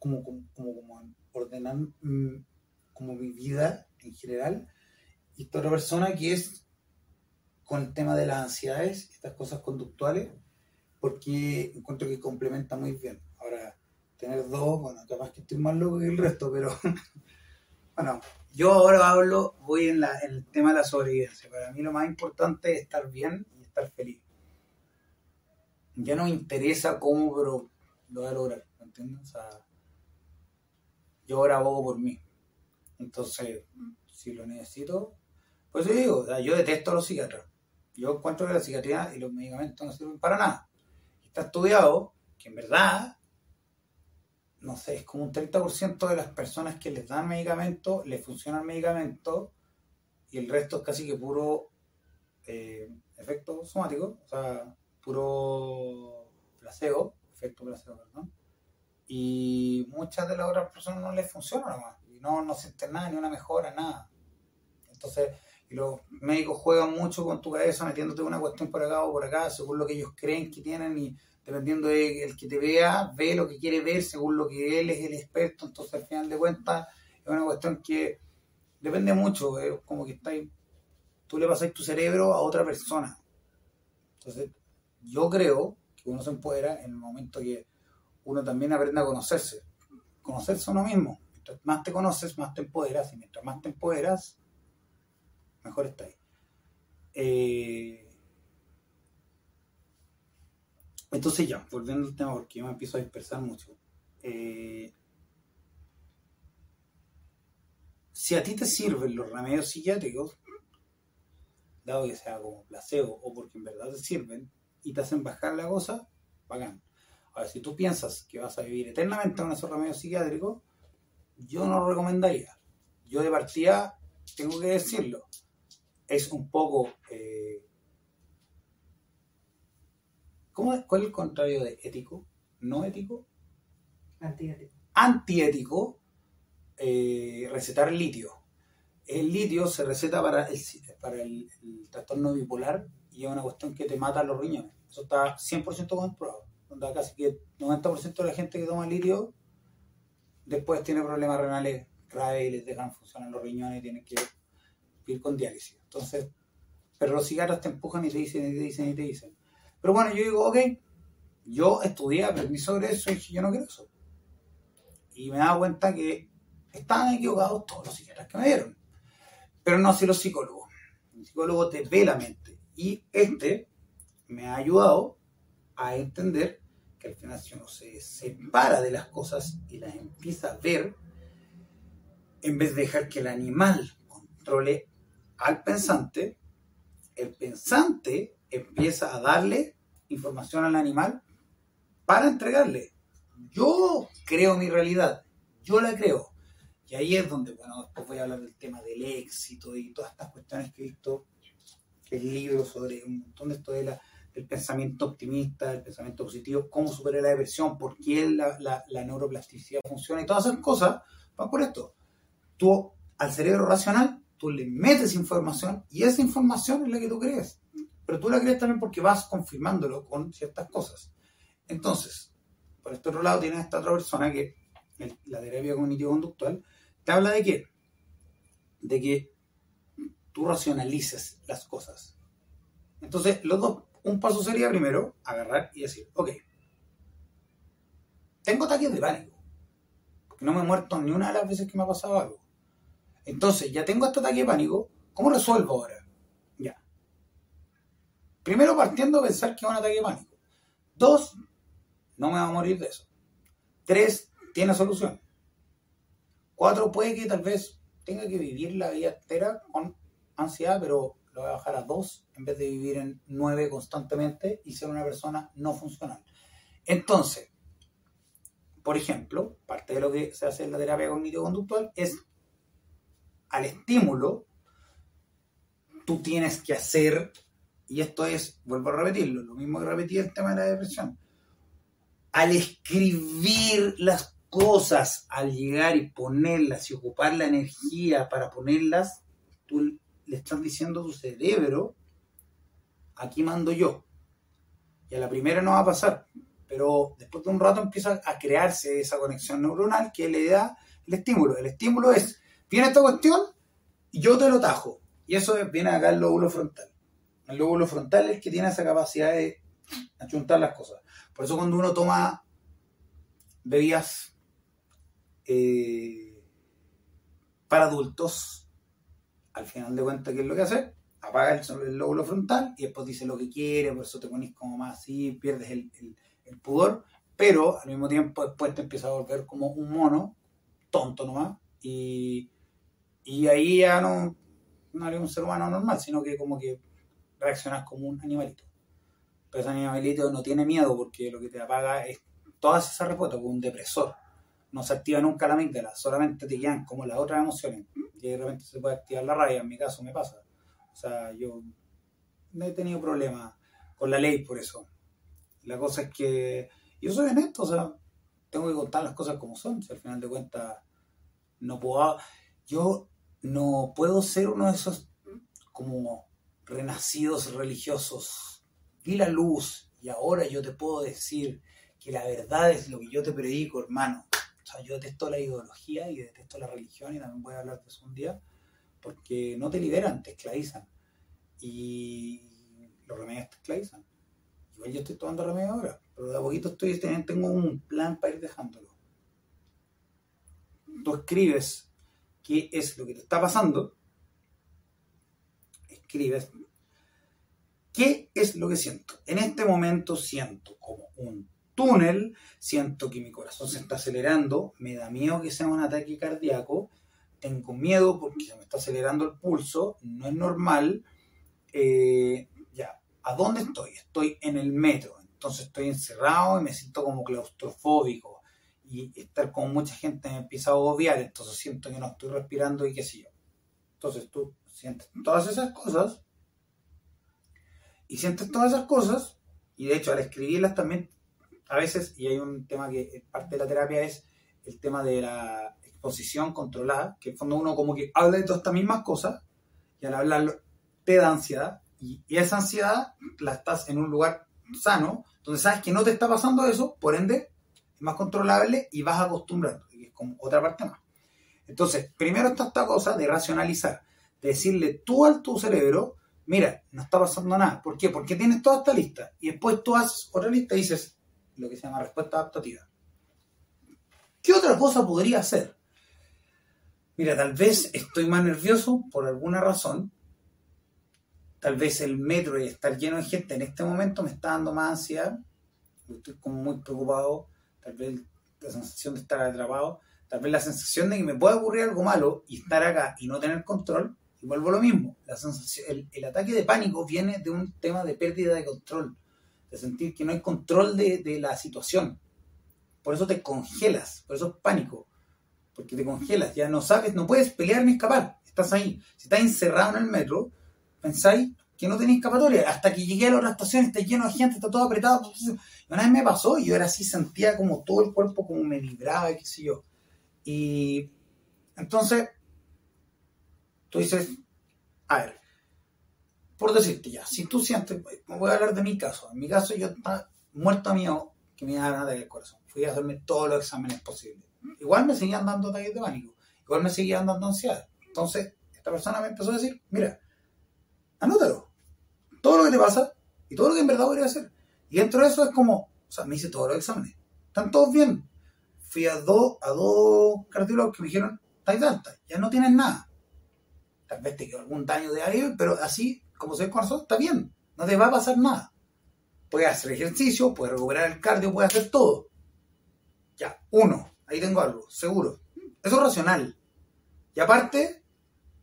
como, como, como, ordenar mm, como mi vida en general. Y esta otra persona que es con el tema de las ansiedades, estas cosas conductuales, porque encuentro que complementa muy bien. Ahora, tener dos, bueno, capaz que estoy más loco que el resto, pero bueno, yo ahora hablo, voy en, la, en el tema de la sobrevivencia. Para mí lo más importante es estar bien y estar feliz. Ya no me interesa cómo, pero lo voy a lograr, ¿me entiendes? O sea, yo ahora abogo por mí. Entonces, si lo necesito, pues yo digo, yo detesto a los psiquiatras. Yo encuentro que la psiquiatría y los medicamentos no sirven para nada. Está estudiado que en verdad, no sé, es como un 30% de las personas que les dan medicamentos, les funciona el medicamento y el resto es casi que puro eh, efecto somático, o sea, puro placebo, efecto placebo, perdón. Y muchas de las otras personas no les funciona nada más. Y no, no sienten nada, ni una mejora, nada. Entonces, y los médicos juegan mucho con tu cabeza, metiéndote una cuestión por acá o por acá, según lo que ellos creen que tienen y dependiendo de que te vea, ve lo que quiere ver según lo que él es el experto. Entonces, al final de cuentas, es una cuestión que depende mucho. Es como que está tú le pasas tu cerebro a otra persona. Entonces, yo creo que uno se empodera en el momento que uno también aprende a conocerse. Conocerse a uno mismo. Mientras más te conoces, más te empoderas. Y mientras más te empoderas, mejor está ahí. Eh, entonces ya, volviendo al tema, porque yo me empiezo a dispersar mucho. Eh, si a ti te sirven los remedios psiquiátricos, dado que sea como placebo o porque en verdad te sirven y te hacen bajar la cosa, bacán. Si tú piensas que vas a vivir eternamente con esos remedios psiquiátricos, yo no lo recomendaría. Yo de partida tengo que decirlo es un poco... Eh, ¿cómo, ¿Cuál es el contrario de ético? ¿No ético? Antiético. Antiético eh, recetar litio. El litio se receta para el, para el, trastorno bipolar y es una cuestión que te mata los riñones. Eso está 100% comprobado. Donde casi que el 90% de la gente que toma litio después tiene problemas renales graves y les dejan funcionar los riñones y tienen que ir con diálisis. Entonces, pero los cigarros te empujan y te dicen y te dicen y te dicen. Pero bueno, yo digo, ok, yo estudié, aprendí sobre eso y yo no quiero eso. Y me daba cuenta que estaban equivocados todos los psiquiatras que me dieron. Pero no así los psicólogos. El psicólogo te ve la mente. Y este me ha ayudado a entender que al final si uno se separa de las cosas y las empieza a ver, en vez de dejar que el animal controle al pensante, el pensante empieza a darle información al animal para entregarle. Yo creo mi realidad, yo la creo. Y ahí es donde, bueno, después voy a hablar del tema del éxito y todas estas cuestiones que he visto, el libro sobre un montón de esto de la, del pensamiento optimista, del pensamiento positivo, cómo superar la depresión, por qué la, la, la neuroplasticidad funciona y todas esas cosas van por esto. Tú al cerebro racional tú le metes información y esa información es la que tú crees. Pero tú la crees también porque vas confirmándolo con ciertas cosas. Entonces, por este otro lado tienes esta otra persona que, la terapia cognitivo-conductual, te habla de qué? De que tú racionalices las cosas. Entonces, los dos, un paso sería primero agarrar y decir, ok, tengo ataques de pánico, no me he muerto ni una de las veces que me ha pasado algo. Entonces, ya tengo este ataque de pánico, ¿cómo resuelvo ahora? Ya. Primero partiendo a pensar que es un ataque de pánico. Dos, no me va a morir de eso. Tres, tiene solución. Cuatro, puede que tal vez tenga que vivir la vida entera con ansiedad, pero lo a bajar a dos en vez de vivir en nueve constantemente y ser una persona no funcional. Entonces, por ejemplo, parte de lo que se hace en la terapia cognitivo-conductual es al estímulo, tú tienes que hacer, y esto es, vuelvo a repetirlo, lo mismo que repetí el tema de la depresión, al escribir las cosas, al llegar y ponerlas y ocupar la energía para ponerlas, tú le estás diciendo a tu cerebro, aquí mando yo. Y a la primera no va a pasar, pero después de un rato empieza a crearse esa conexión neuronal que le da el estímulo. El estímulo es, viene esta cuestión yo te lo tajo. Y eso viene acá el lóbulo frontal. El lóbulo frontal es el que tiene esa capacidad de achuntar las cosas. Por eso cuando uno toma bebidas eh, para adultos, al final de cuentas, ¿qué es lo que hace? Apaga el, lóbulo frontal y después dice lo que quiere, por eso te pones como más así, pierdes el, pudor, pero al mismo tiempo después te empieza a volver como un mono, tonto nomás, y, y ahí ya no, no eres un ser humano normal, sino que como que reaccionas como un animalito. Pero ese animalito no tiene miedo porque lo que te apaga es todas esas respuestas, como un depresor. No se activa nunca la amígdala, solamente te quedan como las otras emociones. Y de repente se puede activar la rabia, en mi caso me pasa. O sea, yo no he tenido problemas con la ley por eso. La cosa es que yo soy honesto, o sea, tengo que contar las cosas como son. Si al final de cuentas no puedo, yo no puedo ser uno de esos como renacidos religiosos. Vi la luz y ahora yo te puedo decir que la verdad es lo que yo te predico, hermano. Sea, yo detesto la ideología y detesto la religión y también voy a hablar de eso un día, porque no te liberan, te esclavizan. Y los remedios te esclavizan. Igual yo estoy tomando remedios ahora, pero de a poquito estoy, tengo un plan para ir dejándolo. Tú escribes qué es lo que te está pasando, escribes qué es lo que siento. En este momento siento como un túnel, siento que mi corazón se está acelerando, me da miedo que sea un ataque cardíaco, tengo miedo porque se me está acelerando el pulso, no es normal. Eh, ya, ¿a dónde estoy? Estoy en el metro, entonces estoy encerrado y me siento como claustrofóbico y estar con mucha gente me empieza a obviar, entonces siento que no estoy respirando y qué sé yo. Entonces tú sientes todas esas cosas y sientes todas esas cosas y de hecho al escribirlas también a veces, y hay un tema que parte de la terapia es el tema de la exposición controlada, que fondo uno como que habla de todas estas mismas cosas, y al hablarlo te da ansiedad, y, esa ansiedad la estás en un lugar sano, donde sabes que no te está pasando eso, por ende es más controlable y vas acostumbrando, y es como otra parte más. Entonces, primero está esta cosa de racionalizar, de decirle tú al tu cerebro, mira, no está pasando nada. ¿Por qué? Porque tienes toda esta lista. Y después tú haces otra lista y dices, lo que se llama respuesta adaptativa. ¿Qué otra cosa podría hacer? Mira, tal vez estoy más nervioso por alguna razón. Tal vez el metro y estar lleno de gente en este momento me está dando más ansiedad. Estoy como muy preocupado. Tal vez la sensación de estar atrapado. Tal vez la sensación de que me puede ocurrir algo malo y estar acá y no tener control. Y vuelvo a lo mismo. La sensación, el, el ataque de pánico viene de un tema de pérdida de control de sentir que no hay control de, la situación. Por eso te congelas, por eso es pánico, porque te congelas, ya no sabes, no puedes pelear ni escapar, estás ahí. Si estás encerrado en el metro, pensáis que no tenéis escapatoria, hasta que llegué a la otra estación, está lleno de gente, está todo apretado. una vez me pasó y yo era así, sentía como todo el cuerpo como me vibraba, qué sé yo. Y entonces, tú dices, a ver, por decirte ya, si tú sientes, voy a hablar de mi caso, en mi caso yo estaba muerto mío que me daba ataque del corazón, fui a hacerme todos los exámenes posibles. Igual me seguían dando ataques de pánico, igual me seguían dando ansiedad. Entonces, esta persona me empezó a decir, mira, anótalo, todo lo que te pasa y todo lo que en verdad podría hacer. Y dentro de eso es como, o sea, me hice todos los exámenes, están todos bien. Fui a dos, a dos cardiólogos que me dijeron, estáis alta, ya no tienes nada. Tal vez te quedó algún daño de aire, pero así como ve corazón, está bien, no te va a pasar nada. Puedes hacer ejercicio, puedes recuperar el cardio, puedes hacer todo. Ya, uno, ahí tengo algo, seguro. Eso es racional. Y aparte,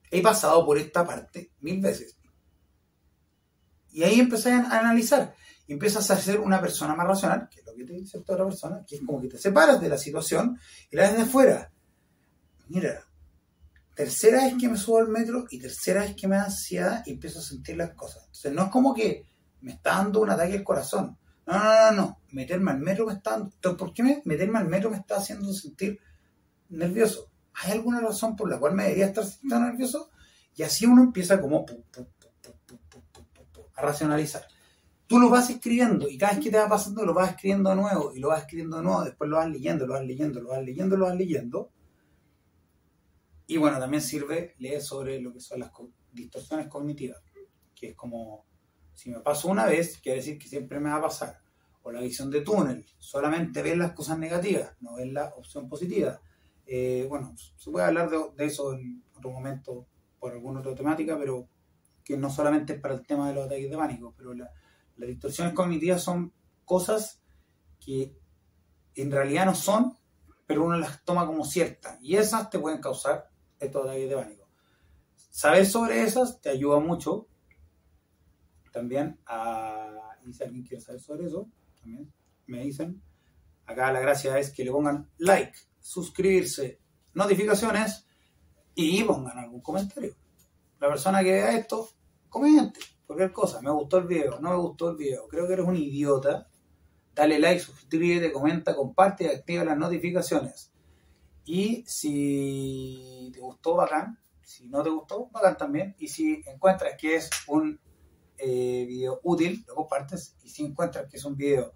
he pasado por esta parte mil veces. Y ahí empecé a analizar. Empiezas a ser una persona más racional, que es lo que te dice toda otra persona, que es como que te separas de la situación y la ves de afuera. Mira, tercera vez que me subo al metro y tercera vez que me da ansiedad y empiezo a sentir las cosas. Entonces no es como que me está dando un ataque al corazón. No, no, no, no. Meterme al metro me está dando... Entonces, ¿por qué meterme al metro me está haciendo sentir nervioso? ¿Hay alguna razón por la cual me debería estar sintiendo nervioso? Y así uno empieza como a racionalizar. Tú lo vas escribiendo y cada vez que te va pasando lo vas escribiendo de nuevo y lo vas escribiendo de nuevo, después lo vas leyendo, lo vas leyendo, lo vas leyendo, lo vas leyendo. Y bueno, también sirve leer sobre lo que son las co- distorsiones cognitivas, que es como, si me paso una vez, quiere decir que siempre me va a pasar. O la visión de túnel, solamente ver las cosas negativas, no ver la opción positiva. Eh, bueno, se puede hablar de, de eso en otro momento por alguna otra temática, pero que no solamente es para el tema de los ataques de pánico, pero la- las distorsiones cognitivas son cosas que en realidad no son, pero uno las toma como ciertas, y esas te pueden causar estos ataques de pánico. Saber sobre esas te ayuda mucho también a... Y si alguien quiere saber sobre eso, también me dicen. Acá la gracia es que le pongan like, suscribirse, notificaciones y pongan algún comentario. La persona que vea esto, comente cualquier cosa. Me gustó el video, no me gustó el video, creo que eres un idiota. Dale like, suscríbete, comenta, comparte y activa las notificaciones. Y si te gustó, bacán. Si no te gustó, bacán también. Y si encuentras que es un eh, video útil, lo compartes. Y si encuentras que es un video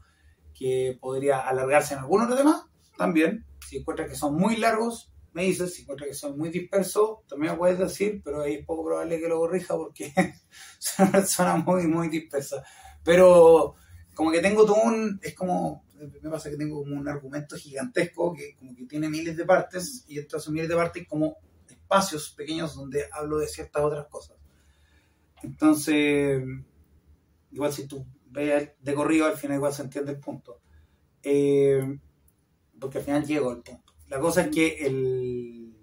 que podría alargarse en algún otro tema, también. Si encuentras que son muy largos, me dices. Si encuentras que son muy dispersos, también me puedes decir, pero es poco probable que lo corrija porque soy una persona muy, muy dispersa. Pero como que tengo todo un... Es como... Me pasa que tengo como un argumento gigantesco que como que tiene miles de partes y entre esos miles de partes como espacios pequeños donde hablo de ciertas otras cosas. Entonces, igual si tú ves de corrido, al final igual se entiende el punto. Eh, porque al final llego al punto. La cosa es que el,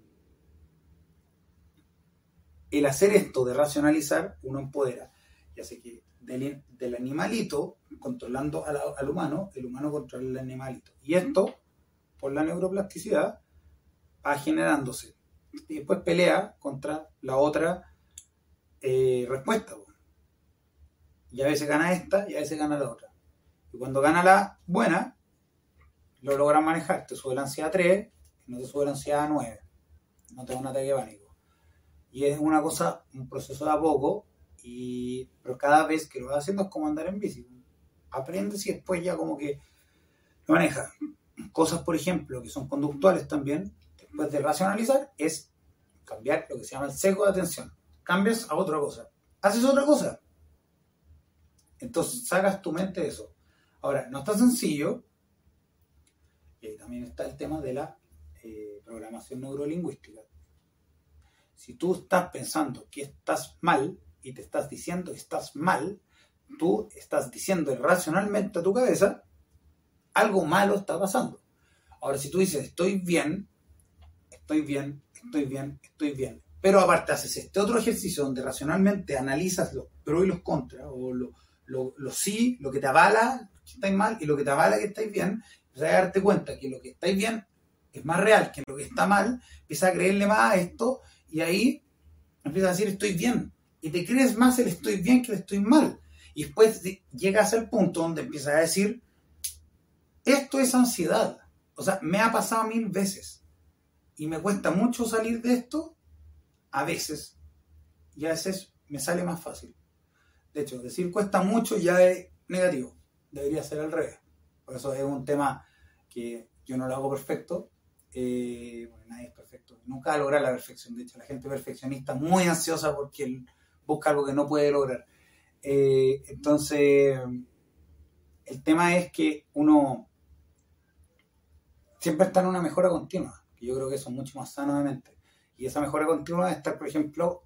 el hacer esto de racionalizar, uno empodera. Y hace que del, animalito, controlando al, humano, el humano controla el animalito. Y esto, por la neuroplasticidad, va generándose. Y después pelea contra la otra eh, respuesta. Y a veces gana esta y a veces gana la otra. Y cuando gana la buena, lo logran manejar. Te sube la ansiedad a 3 y no te sube la ansiedad a 9. No te da un ataque pánico. Y es una cosa, un proceso de a poco, y, pero cada vez que lo vas haciendo es como andar en bici. Aprendes y después ya como que lo manejas. Cosas, por ejemplo, que son conductuales también, después de racionalizar, es cambiar lo que se llama el seco de atención. Cambias a otra cosa. Haces otra cosa. Entonces sacas tu mente de eso. Ahora, no está sencillo. Ahí también está el tema de la eh, programación neurolingüística. Si tú estás pensando que estás mal y te estás diciendo estás mal, tú estás diciendo irracionalmente a tu cabeza, algo malo está pasando. Ahora, si tú dices, estoy bien, estoy bien, estoy bien, estoy bien, pero aparte haces este otro ejercicio donde racionalmente analizas los pros y los contras, o lo, lo, lo sí, lo que te avala que estáis mal y lo que te avala que estáis bien, empiezas a darte cuenta que lo que estáis bien es más real que lo que está mal, empiezas a creerle más a esto y ahí empiezas a decir estoy bien. Y te crees más el estoy bien que el estoy mal. Y después llegas al punto donde empiezas a decir, esto es ansiedad. O sea, me ha pasado mil veces. Y me cuesta mucho salir de esto, a veces. Y a veces me sale más fácil. De hecho, decir cuesta mucho ya es negativo. Debería ser al revés. Por eso es un tema que yo no lo hago perfecto. Eh, bueno, nadie es perfecto. Nunca va a lograr la perfección. De hecho, la gente perfeccionista es muy ansiosa porque busca algo que no puede lograr. Eh, entonces, el tema es que uno siempre está en una mejora continua. Que yo creo que eso es mucho más sano de mente. Y esa mejora continua es estar, por ejemplo,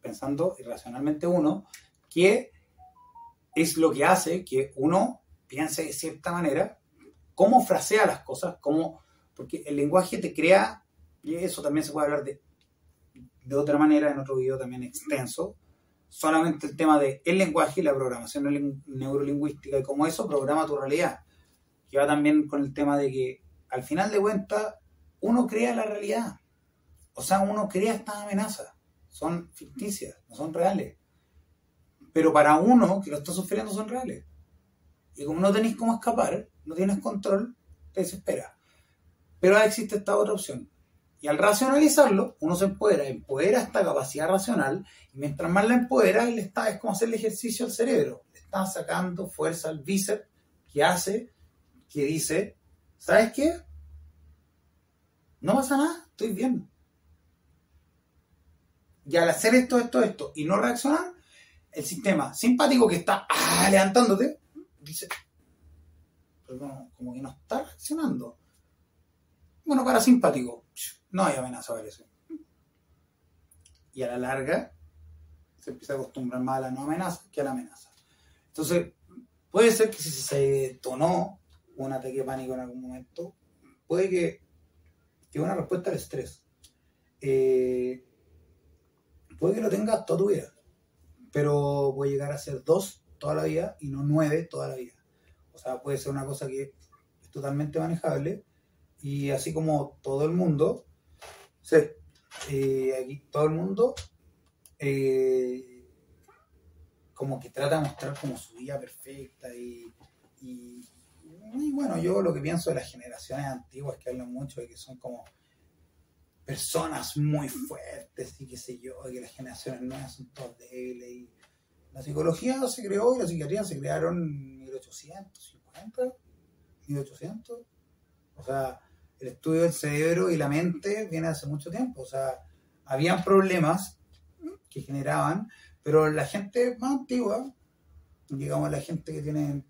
pensando irracionalmente uno, que es lo que hace que uno piense de cierta manera, cómo frasea las cosas, cómo, porque el lenguaje te crea, y eso también se puede hablar de, de otra manera en otro video también extenso, solamente el tema de el lenguaje y la programación neurolingüística y cómo eso programa tu realidad. Que va también con el tema de que al final de cuentas uno crea la realidad. O sea, uno crea estas amenazas. Son ficticias, no son reales. Pero para uno que lo está sufriendo son reales. Y como no tenéis cómo escapar, no tienes control, te desespera. Pero existe esta otra opción. Y al racionalizarlo, uno se empodera, empodera esta capacidad racional, y mientras más la empodera, le está, es como hacerle ejercicio al cerebro. Le está sacando fuerza al bíceps que hace, que dice, ¿sabes qué? No pasa nada, estoy bien. Y al hacer esto, esto, esto, y no reaccionar, el sistema simpático que está ah, levantándote, dice, pero como, que no está reaccionando. Bueno, parasimpático, no hay amenaza, eso. Y a la larga, se empieza a acostumbrar más a la no amenaza que a la amenaza. Entonces, puede ser que si se detonó un ataque de pánico en algún momento, puede que, que una respuesta al estrés. Eh, puede que lo tengas toda tu vida, pero puede llegar a ser dos toda la vida y no nueve toda la vida. O sea, puede ser una cosa que es totalmente manejable y así como todo el mundo, eh, aquí todo el mundo eh, como que trata de mostrar como su vida perfecta y, y, bueno, yo lo que pienso de las generaciones antiguas que hablan mucho de que son como personas muy fuertes y qué sé yo, y que las generaciones nuevas son todas débiles. Y la psicología se creó y la psiquiatría se crearon en 1850, 1800. O sea, el estudio del cerebro y la mente viene hace mucho tiempo. O sea, habían problemas que generaban, pero la gente más antigua, digamos la gente que tiene,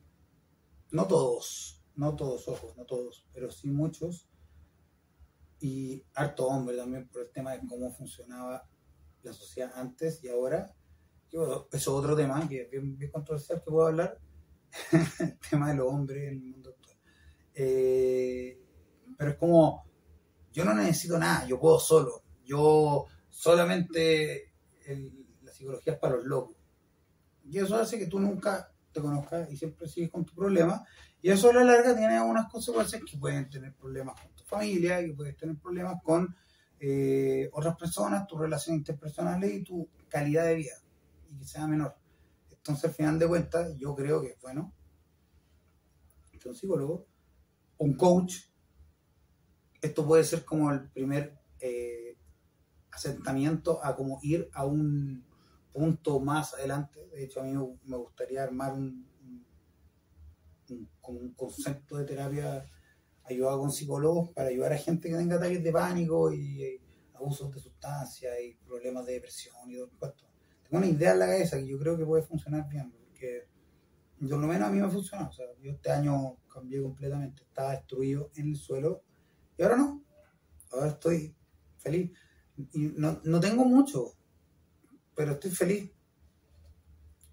no todos, no todos, ojos, no todos, pero sí muchos, y harto hombre también por el tema de cómo funcionaba la sociedad antes y ahora. Eso es otro tema que es bien, controversial que puedo hablar, el tema de los hombres en el mundo actual. Eh, pero es como, yo no necesito nada, yo puedo solo, yo solamente la psicología es para los locos. Y eso hace que tú nunca te conozcas y siempre sigues con tu problema. Y eso a la larga tiene algunas consecuencias que pueden tener problemas con familia, y puedes tener problemas con eh, otras personas, tus relaciones interpersonales y tu calidad de vida, y que sea menor. Entonces, al final de cuentas, yo creo que, bueno, un psicólogo, un coach, esto puede ser como el primer eh, asentamiento a como ir a un punto más adelante. De hecho, a mí me gustaría armar un, como un concepto de terapia ayudado con psicólogos para ayudar a gente que tenga ataques de pánico y, eh, abusos de sustancias y problemas de depresión y todo esto. Tengo una idea en la cabeza que yo creo que puede funcionar bien, porque por lo menos a mí me ha funcionado. O sea, yo este año cambié completamente, estaba destruido en el suelo y ahora no. Ahora estoy feliz. Y no, no tengo mucho, pero estoy feliz.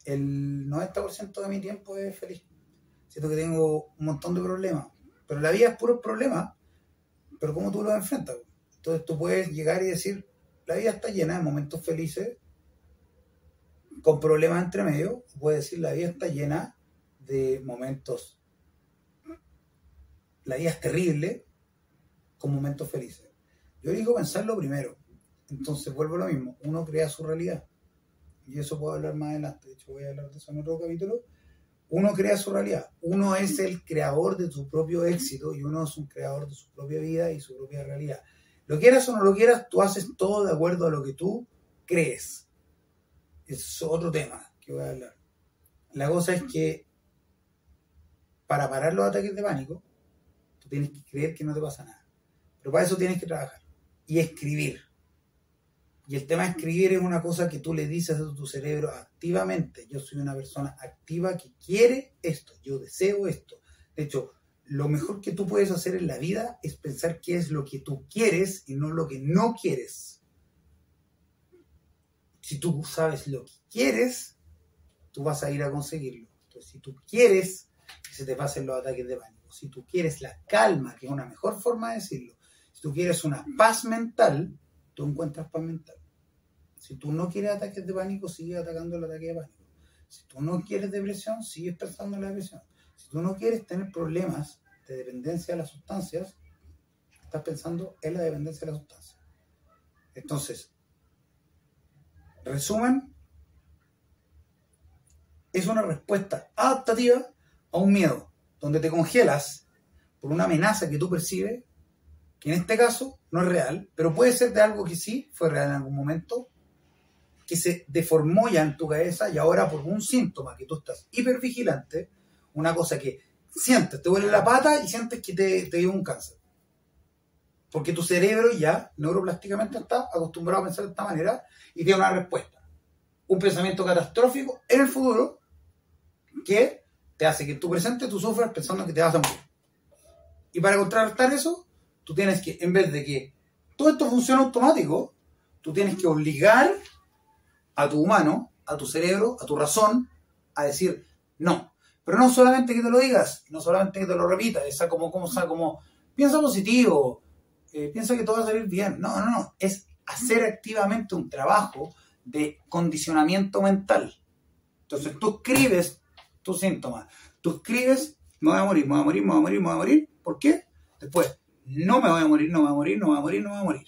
El 90% de mi tiempo es feliz. Siento que tengo un montón de problemas, pero la vida es puro problema, pero ¿cómo tú lo enfrentas? Entonces tú puedes llegar y decir, la vida está llena de momentos felices, con problemas entre medio, puedes decir, la vida está llena de momentos, la vida es terrible, con momentos felices. Yo digo pensar lo primero, entonces vuelvo a lo mismo, uno crea su realidad, y eso puedo hablar más adelante, de hecho voy a hablar de eso en otro capítulo, uno crea su realidad. Uno es el creador de su propio éxito y uno es un creador de su propia vida y su propia realidad. Lo quieras o no lo quieras, tú haces todo de acuerdo a lo que tú crees. Es otro tema que voy a hablar. La cosa es que para parar los ataques de pánico, tú tienes que creer que no te pasa nada. Pero para eso tienes que trabajar y escribir. Y el tema de escribir es una cosa que tú le dices a tu cerebro activamente. Yo soy una persona activa que quiere esto, yo deseo esto. De hecho, lo mejor que tú puedes hacer en la vida es pensar qué es lo que tú quieres y no lo que no quieres. Si tú sabes lo que quieres, tú vas a ir a conseguirlo. Entonces, si tú quieres que se te pasen los ataques de pánico, si tú quieres la calma, que es una mejor forma de decirlo, si tú quieres una paz mental, tú encuentras paz mental. Si tú no quieres ataques de pánico, sigue atacando el ataque de pánico. Si tú no quieres depresión, sigues pensando en la depresión. Si tú no quieres tener problemas de dependencia de las sustancias, estás pensando en la dependencia de las sustancias. Entonces, resumen, es una respuesta adaptativa a un miedo, donde te congelas por una amenaza que tú percibes, que en este caso no es real, pero puede ser de algo que sí fue real en algún momento, que se deformó ya en tu cabeza y ahora por un síntoma que tú estás hipervigilante, una cosa que sientes, te duele la pata y sientes que te, te dio un cáncer. Porque tu cerebro ya neuroplásticamente está acostumbrado a pensar de esta manera y tiene una respuesta. Un pensamiento catastrófico en el futuro que te hace que en tu presente tú sufras pensando que te vas a morir. Y para contrarrestar eso, tienes que, en vez de que todo esto funcione automático, tú tienes que obligar a tu humano, a tu cerebro, a tu razón, a decir no. Pero no solamente que te lo digas, no solamente que te lo repitas, esa como, como, como piensa positivo, eh, piensa que todo va a salir bien. No, no, no, es hacer activamente un trabajo de condicionamiento mental. Entonces tú escribes tus síntomas, tú escribes, me voy a morir, me voy a morir, me voy a morir, me voy a morir. ¿Por qué? Después, no me voy a morir, no me voy a morir, no me voy a morir, no me voy a morir.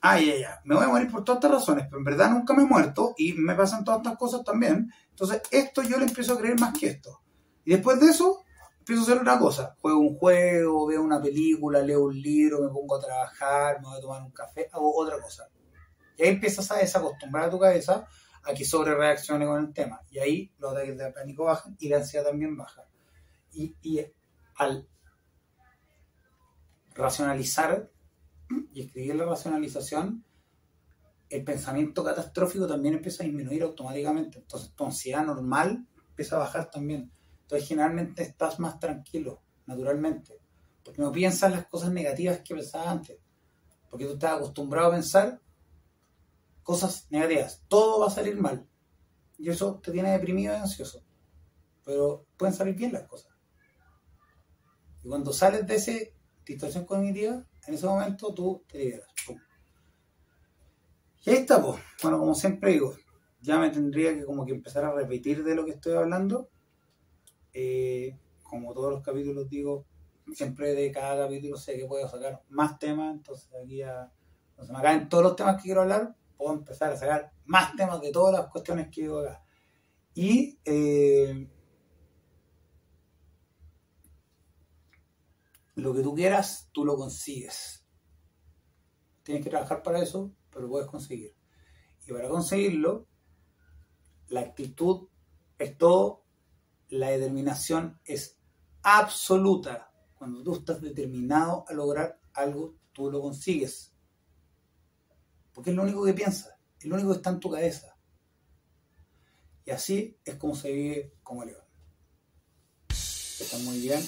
Ah, ya, ya, me voy a morir por todas estas razones, pero en verdad nunca me he muerto y me pasan todas estas cosas también. Entonces, esto yo le empiezo a creer más que esto. Y después de eso, empiezo a hacer otra cosa. Juego un juego, veo una película, leo un libro, me pongo a trabajar, me voy a tomar un café, hago otra cosa. Y ahí empiezas a desacostumbrar a tu cabeza a que sobre reaccione con el tema. Y ahí los ataques de pánico bajan y la ansiedad también baja. Y, y al racionalizar y escribir la racionalización, el pensamiento catastrófico también empieza a disminuir automáticamente. Entonces tu ansiedad normal empieza a bajar también. Entonces generalmente estás más tranquilo, naturalmente. Porque no piensas las cosas negativas que pensabas antes. Porque tú estás acostumbrado a pensar cosas negativas. Todo va a salir mal. Y eso te tiene deprimido y ansioso. Pero pueden salir bien las cosas. Y cuando sales de esa distorsión cognitiva, en ese momento tú te liberas. Y ahí está, pues. Bueno, como siempre digo, ya me tendría que como que empezar a repetir de lo que estoy hablando. Eh, como todos los capítulos digo, siempre de cada capítulo sé que puedo sacar más temas, entonces aquí ya, cuando se me acaben todos los temas que quiero hablar, puedo empezar a sacar más temas de todas las cuestiones que digo acá. Y eh, lo que tú quieras, tú lo consigues. Tienes que trabajar para eso, pero lo puedes conseguir. Y para conseguirlo, la actitud es todo, la determinación es absoluta. Cuando tú estás determinado a lograr algo, tú lo consigues. Porque es lo único que piensas, es lo único que está en tu cabeza. Y así es como se vive como león. Está muy bien.